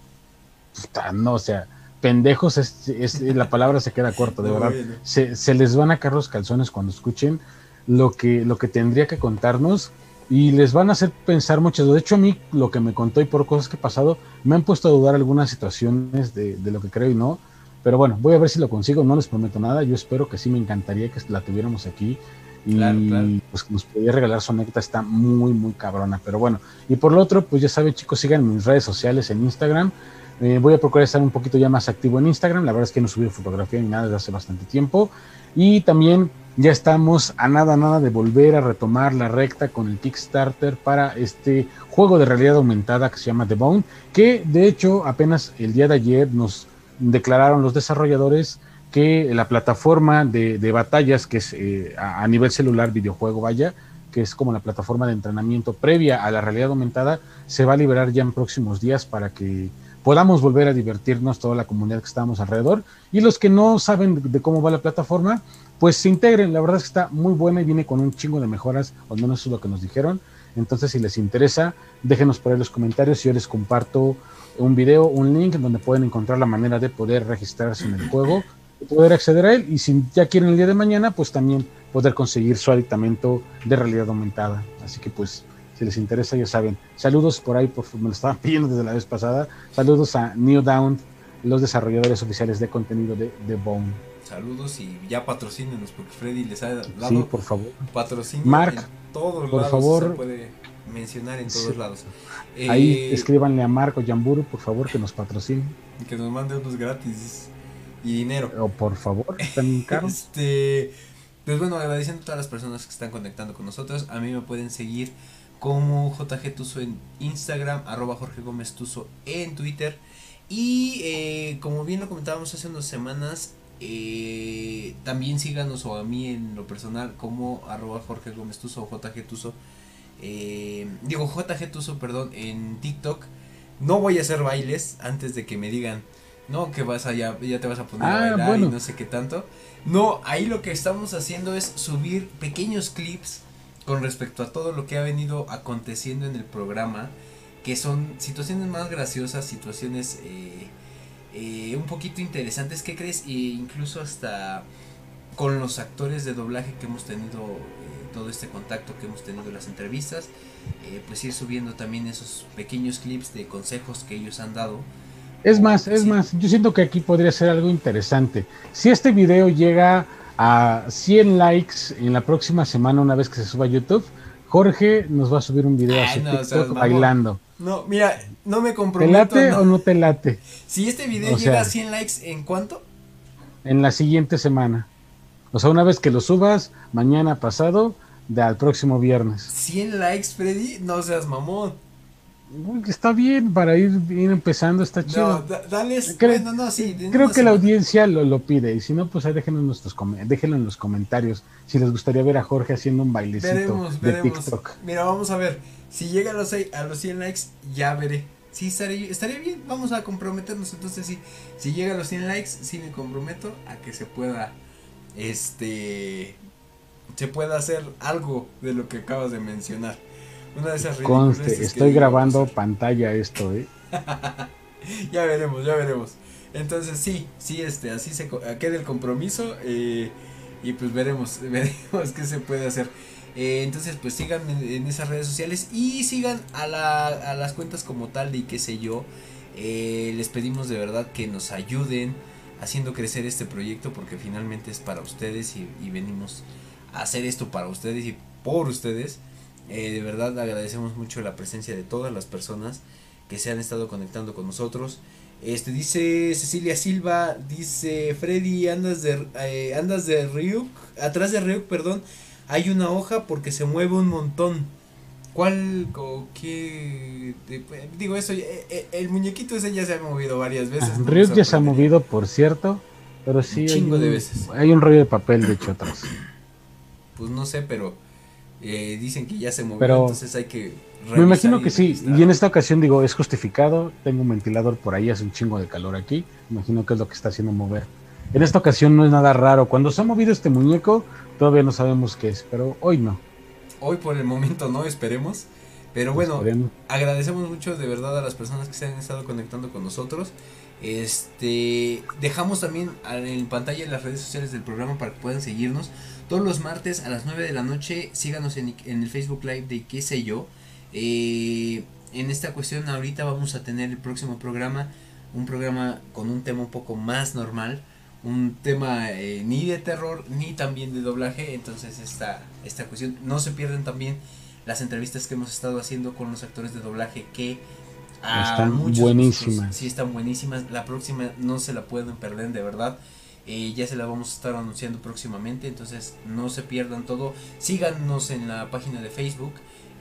no, o sea, pendejos es, la palabra se queda corta, de verdad. Se, se, les van a caer los calzones cuando escuchen lo que, lo que tendría que contarnos y les van a hacer pensar muchas. De hecho, a mí lo que me contó y por cosas que he pasado, me han puesto a dudar algunas situaciones de, lo que creo y no. Pero bueno, voy a ver si lo consigo, no les prometo nada. Yo espero que sí, me encantaría que la tuviéramos aquí. Y pues nos podía regalar su anécdota, está muy, muy cabrona. Pero bueno, y por lo otro, pues ya saben, chicos, sigan mis redes sociales en Instagram. Eh, voy a procurar estar un poquito ya más activo en Instagram. La verdad es que no subí fotografía ni nada desde hace bastante tiempo. Y también ya estamos a nada, nada de volver a retomar la recta con el Kickstarter para este juego de realidad aumentada que se llama The Bone, que de hecho apenas el día de ayer nos declararon los desarrolladores que la plataforma de, batallas, que es eh, a, nivel celular, videojuego, vaya, que es como la plataforma de entrenamiento previa a la realidad aumentada, se va a liberar ya en próximos días para que podamos volver a divertirnos toda la comunidad que estamos alrededor. Y los que no saben de cómo va la plataforma, pues se integren. La verdad es que está muy buena y viene con un chingo de mejoras, o no eso es lo que nos dijeron. Entonces, si les interesa, déjenos por ahí los comentarios yo les comparto un video, un link donde pueden encontrar la manera de poder registrarse en el juego poder acceder a él. Y si ya quieren el día de mañana, pues también poder conseguir su aditamento de realidad aumentada. Así que pues si les interesa, ya saben. Saludos por ahí, por, me lo estaban pidiendo desde la vez pasada. Saludos a New Down, los desarrolladores oficiales de contenido de The Bone. Saludos y ya patrocínenos porque Freddy les ha dado sí, por favor. patrocinio Mark, en todos por lados. favor. Se puede mencionar en todos lados. Ahí eh, escríbanle a Marco Yamburu, por favor, que nos patrocine. Que nos mande unos gratis y dinero. O por favor, están caros. este, pues bueno, agradeciendo a todas las personas que están conectando con nosotros. A mí me pueden seguir como JG Tuso en Instagram, arroba Jorge Gómez Tuso en Twitter. Y eh, como bien lo comentábamos hace unas semanas, eh, también síganos o a mí en lo personal como arroba Jorge Gómez Tuso o JG Tuso. Eh, digo JG Tuso, perdón, en TikTok. No voy a hacer bailes antes de que me digan, no, que vas allá, ya te vas a poner a ah, bailar y no sé qué tanto. No, ahí lo que estamos haciendo es subir pequeños clips con respecto a todo lo que ha venido aconteciendo en el programa, que son situaciones más graciosas, situaciones eh, eh, un poquito interesantes, ¿qué crees? E incluso hasta con los actores de doblaje que hemos tenido, eh, todo este contacto que hemos tenido en las entrevistas, pues ir subiendo también esos pequeños clips de consejos que ellos han dado. Es más, es más, yo siento que aquí podría ser algo interesante. Si este video llega a 100 likes en la próxima semana, una vez que se suba a YouTube, Jorge nos va a subir un video a su TikTok bailando. No, mira, no me comprometo. ¿Te late o no te late? Si este video llega a 100 likes, ¿en cuánto? En la siguiente semana. O sea, una vez que lo subas, mañana pasado, de al próximo viernes. 100 likes, Freddy, no seas mamón. Está bien para ir, empezando, está chido. No, dale, bueno, no, sí, creo que la audiencia lo, lo, pide y si no, pues ahí déjenlo en, nuestros déjenlo en los comentarios si les gustaría ver a Jorge haciendo un bailecito de TikTok. Mira, vamos a ver, si llega a los, a los 100 likes, ya veré. Sí, estaría, estaría bien, vamos a comprometernos. Entonces, sí, si llega a los 100 likes, sí me comprometo a que se pueda, este, se pueda hacer algo de lo que acabas de mencionar. Una de esas Conste, estoy grabando pantalla esto, ¿eh? ya veremos, ya veremos. Entonces sí, sí, este, así se queda el compromiso eh, y pues veremos, veremos qué se puede hacer. Eh, entonces pues sigan en, esas redes sociales y sigan a, la, a las cuentas como tal y qué sé yo. Eh, les pedimos de verdad que nos ayuden haciendo crecer este proyecto porque finalmente es para ustedes y, y venimos a hacer esto para ustedes y por ustedes. Eh, de verdad agradecemos mucho la presencia de todas las personas que se han estado conectando con nosotros. Este dice Cecilia Silva, dice Freddy, andas de eh, andas de Ryuk, atrás de Ryuk, perdón, hay una hoja porque se mueve un montón. ¿Cuál o qué digo eso? Eh, el muñequito ese ya se ha movido varias veces. Ah, Ryuk ya se ha movido, por cierto, pero sí hay un, de veces. Hay un rollo de papel de hecho atrás. Pues no sé, pero eh, dicen que ya se movió, entonces hay que Me imagino que sí, y en esta ocasión digo, es justificado, tengo un ventilador por ahí, hace un chingo de calor aquí, imagino que es lo que está haciendo mover. En esta ocasión no es nada raro, cuando se ha movido este muñeco, todavía no sabemos qué es, pero hoy no. Hoy por el momento no, esperemos. Pero bueno, agradecemos mucho de verdad a las personas que se han estado conectando con nosotros. Este, dejamos también en pantalla las redes sociales del programa para que puedan seguirnos. Todos los martes a las 9 de la noche, síganos en, en el Facebook Live de qué sé yo. Eh, en esta cuestión ahorita vamos a tener el próximo programa, un programa con un tema un poco más normal, un tema eh, ni de terror ni también de doblaje, entonces esta, esta cuestión no se pierden también las entrevistas que hemos estado haciendo con los actores de doblaje que Están muchos buenísimas. sí están buenísimas. La próxima no se la pueden perder de verdad. Eh, ya se la vamos a estar anunciando próximamente entonces no se pierdan todo. Síganos en la página de Facebook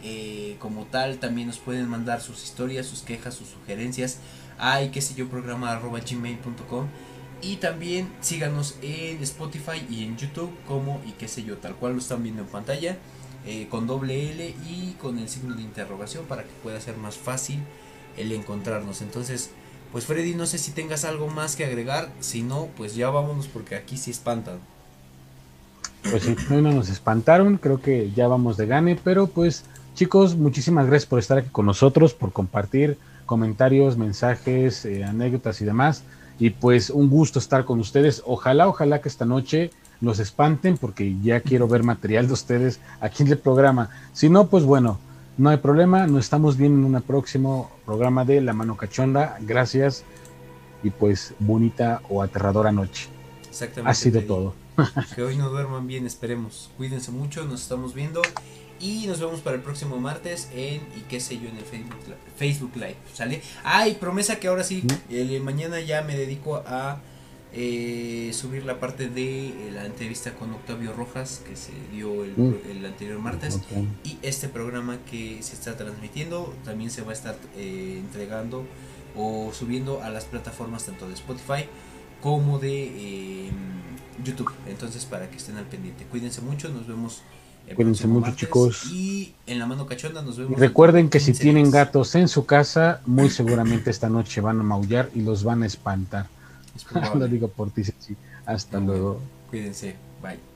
eh, como tal. También nos pueden mandar sus historias sus quejas sus sugerencias a y qué sé yo programa arroba gmail.com y también síganos en Spotify y en YouTube como y qué sé yo, tal cual lo están viendo en pantalla, eh, con doble L y con el signo de interrogación para que pueda ser más fácil el encontrarnos. Entonces, pues Freddy, no sé si tengas algo más que agregar, si no, pues ya vámonos porque aquí sí espantan. Pues sí, no nos espantaron, creo que ya vamos de gane, pero pues chicos, muchísimas gracias por estar aquí con nosotros, por compartir comentarios, mensajes, eh, anécdotas y demás. Y pues un gusto estar con ustedes. Ojalá, ojalá que esta noche los espanten porque ya quiero ver material de ustedes aquí en el programa. Si no, pues bueno, no hay problema, nos estamos viendo en un próximo programa de La Mano Cachonda. Gracias y pues bonita o aterradora noche. Exactamente. Ha sido todo. Que hoy no duerman bien, esperemos. Cuídense mucho, nos estamos viendo. Y nos vemos para el próximo martes en, y qué sé yo, en el Facebook, Facebook Live. ¿Sale? Ay, promesa que ahora sí, el, mañana ya me dedico a eh, subir la parte de eh, la entrevista con Octavio Rojas que se dio el, Mm. el anterior martes. Y este programa que se está transmitiendo también se va a estar eh, entregando o subiendo a las plataformas tanto de Spotify como de eh, YouTube. Entonces, para que estén al pendiente. Cuídense mucho, nos vemos. el Cuídense mucho, martes, chicos. Y en la mano cachonda nos vemos. Recuerden que si 15 tienen gatos en su casa, muy seguramente esta noche van a maullar y los van a espantar. Lo digo por ti. Hasta luego. Cuídense. Bye.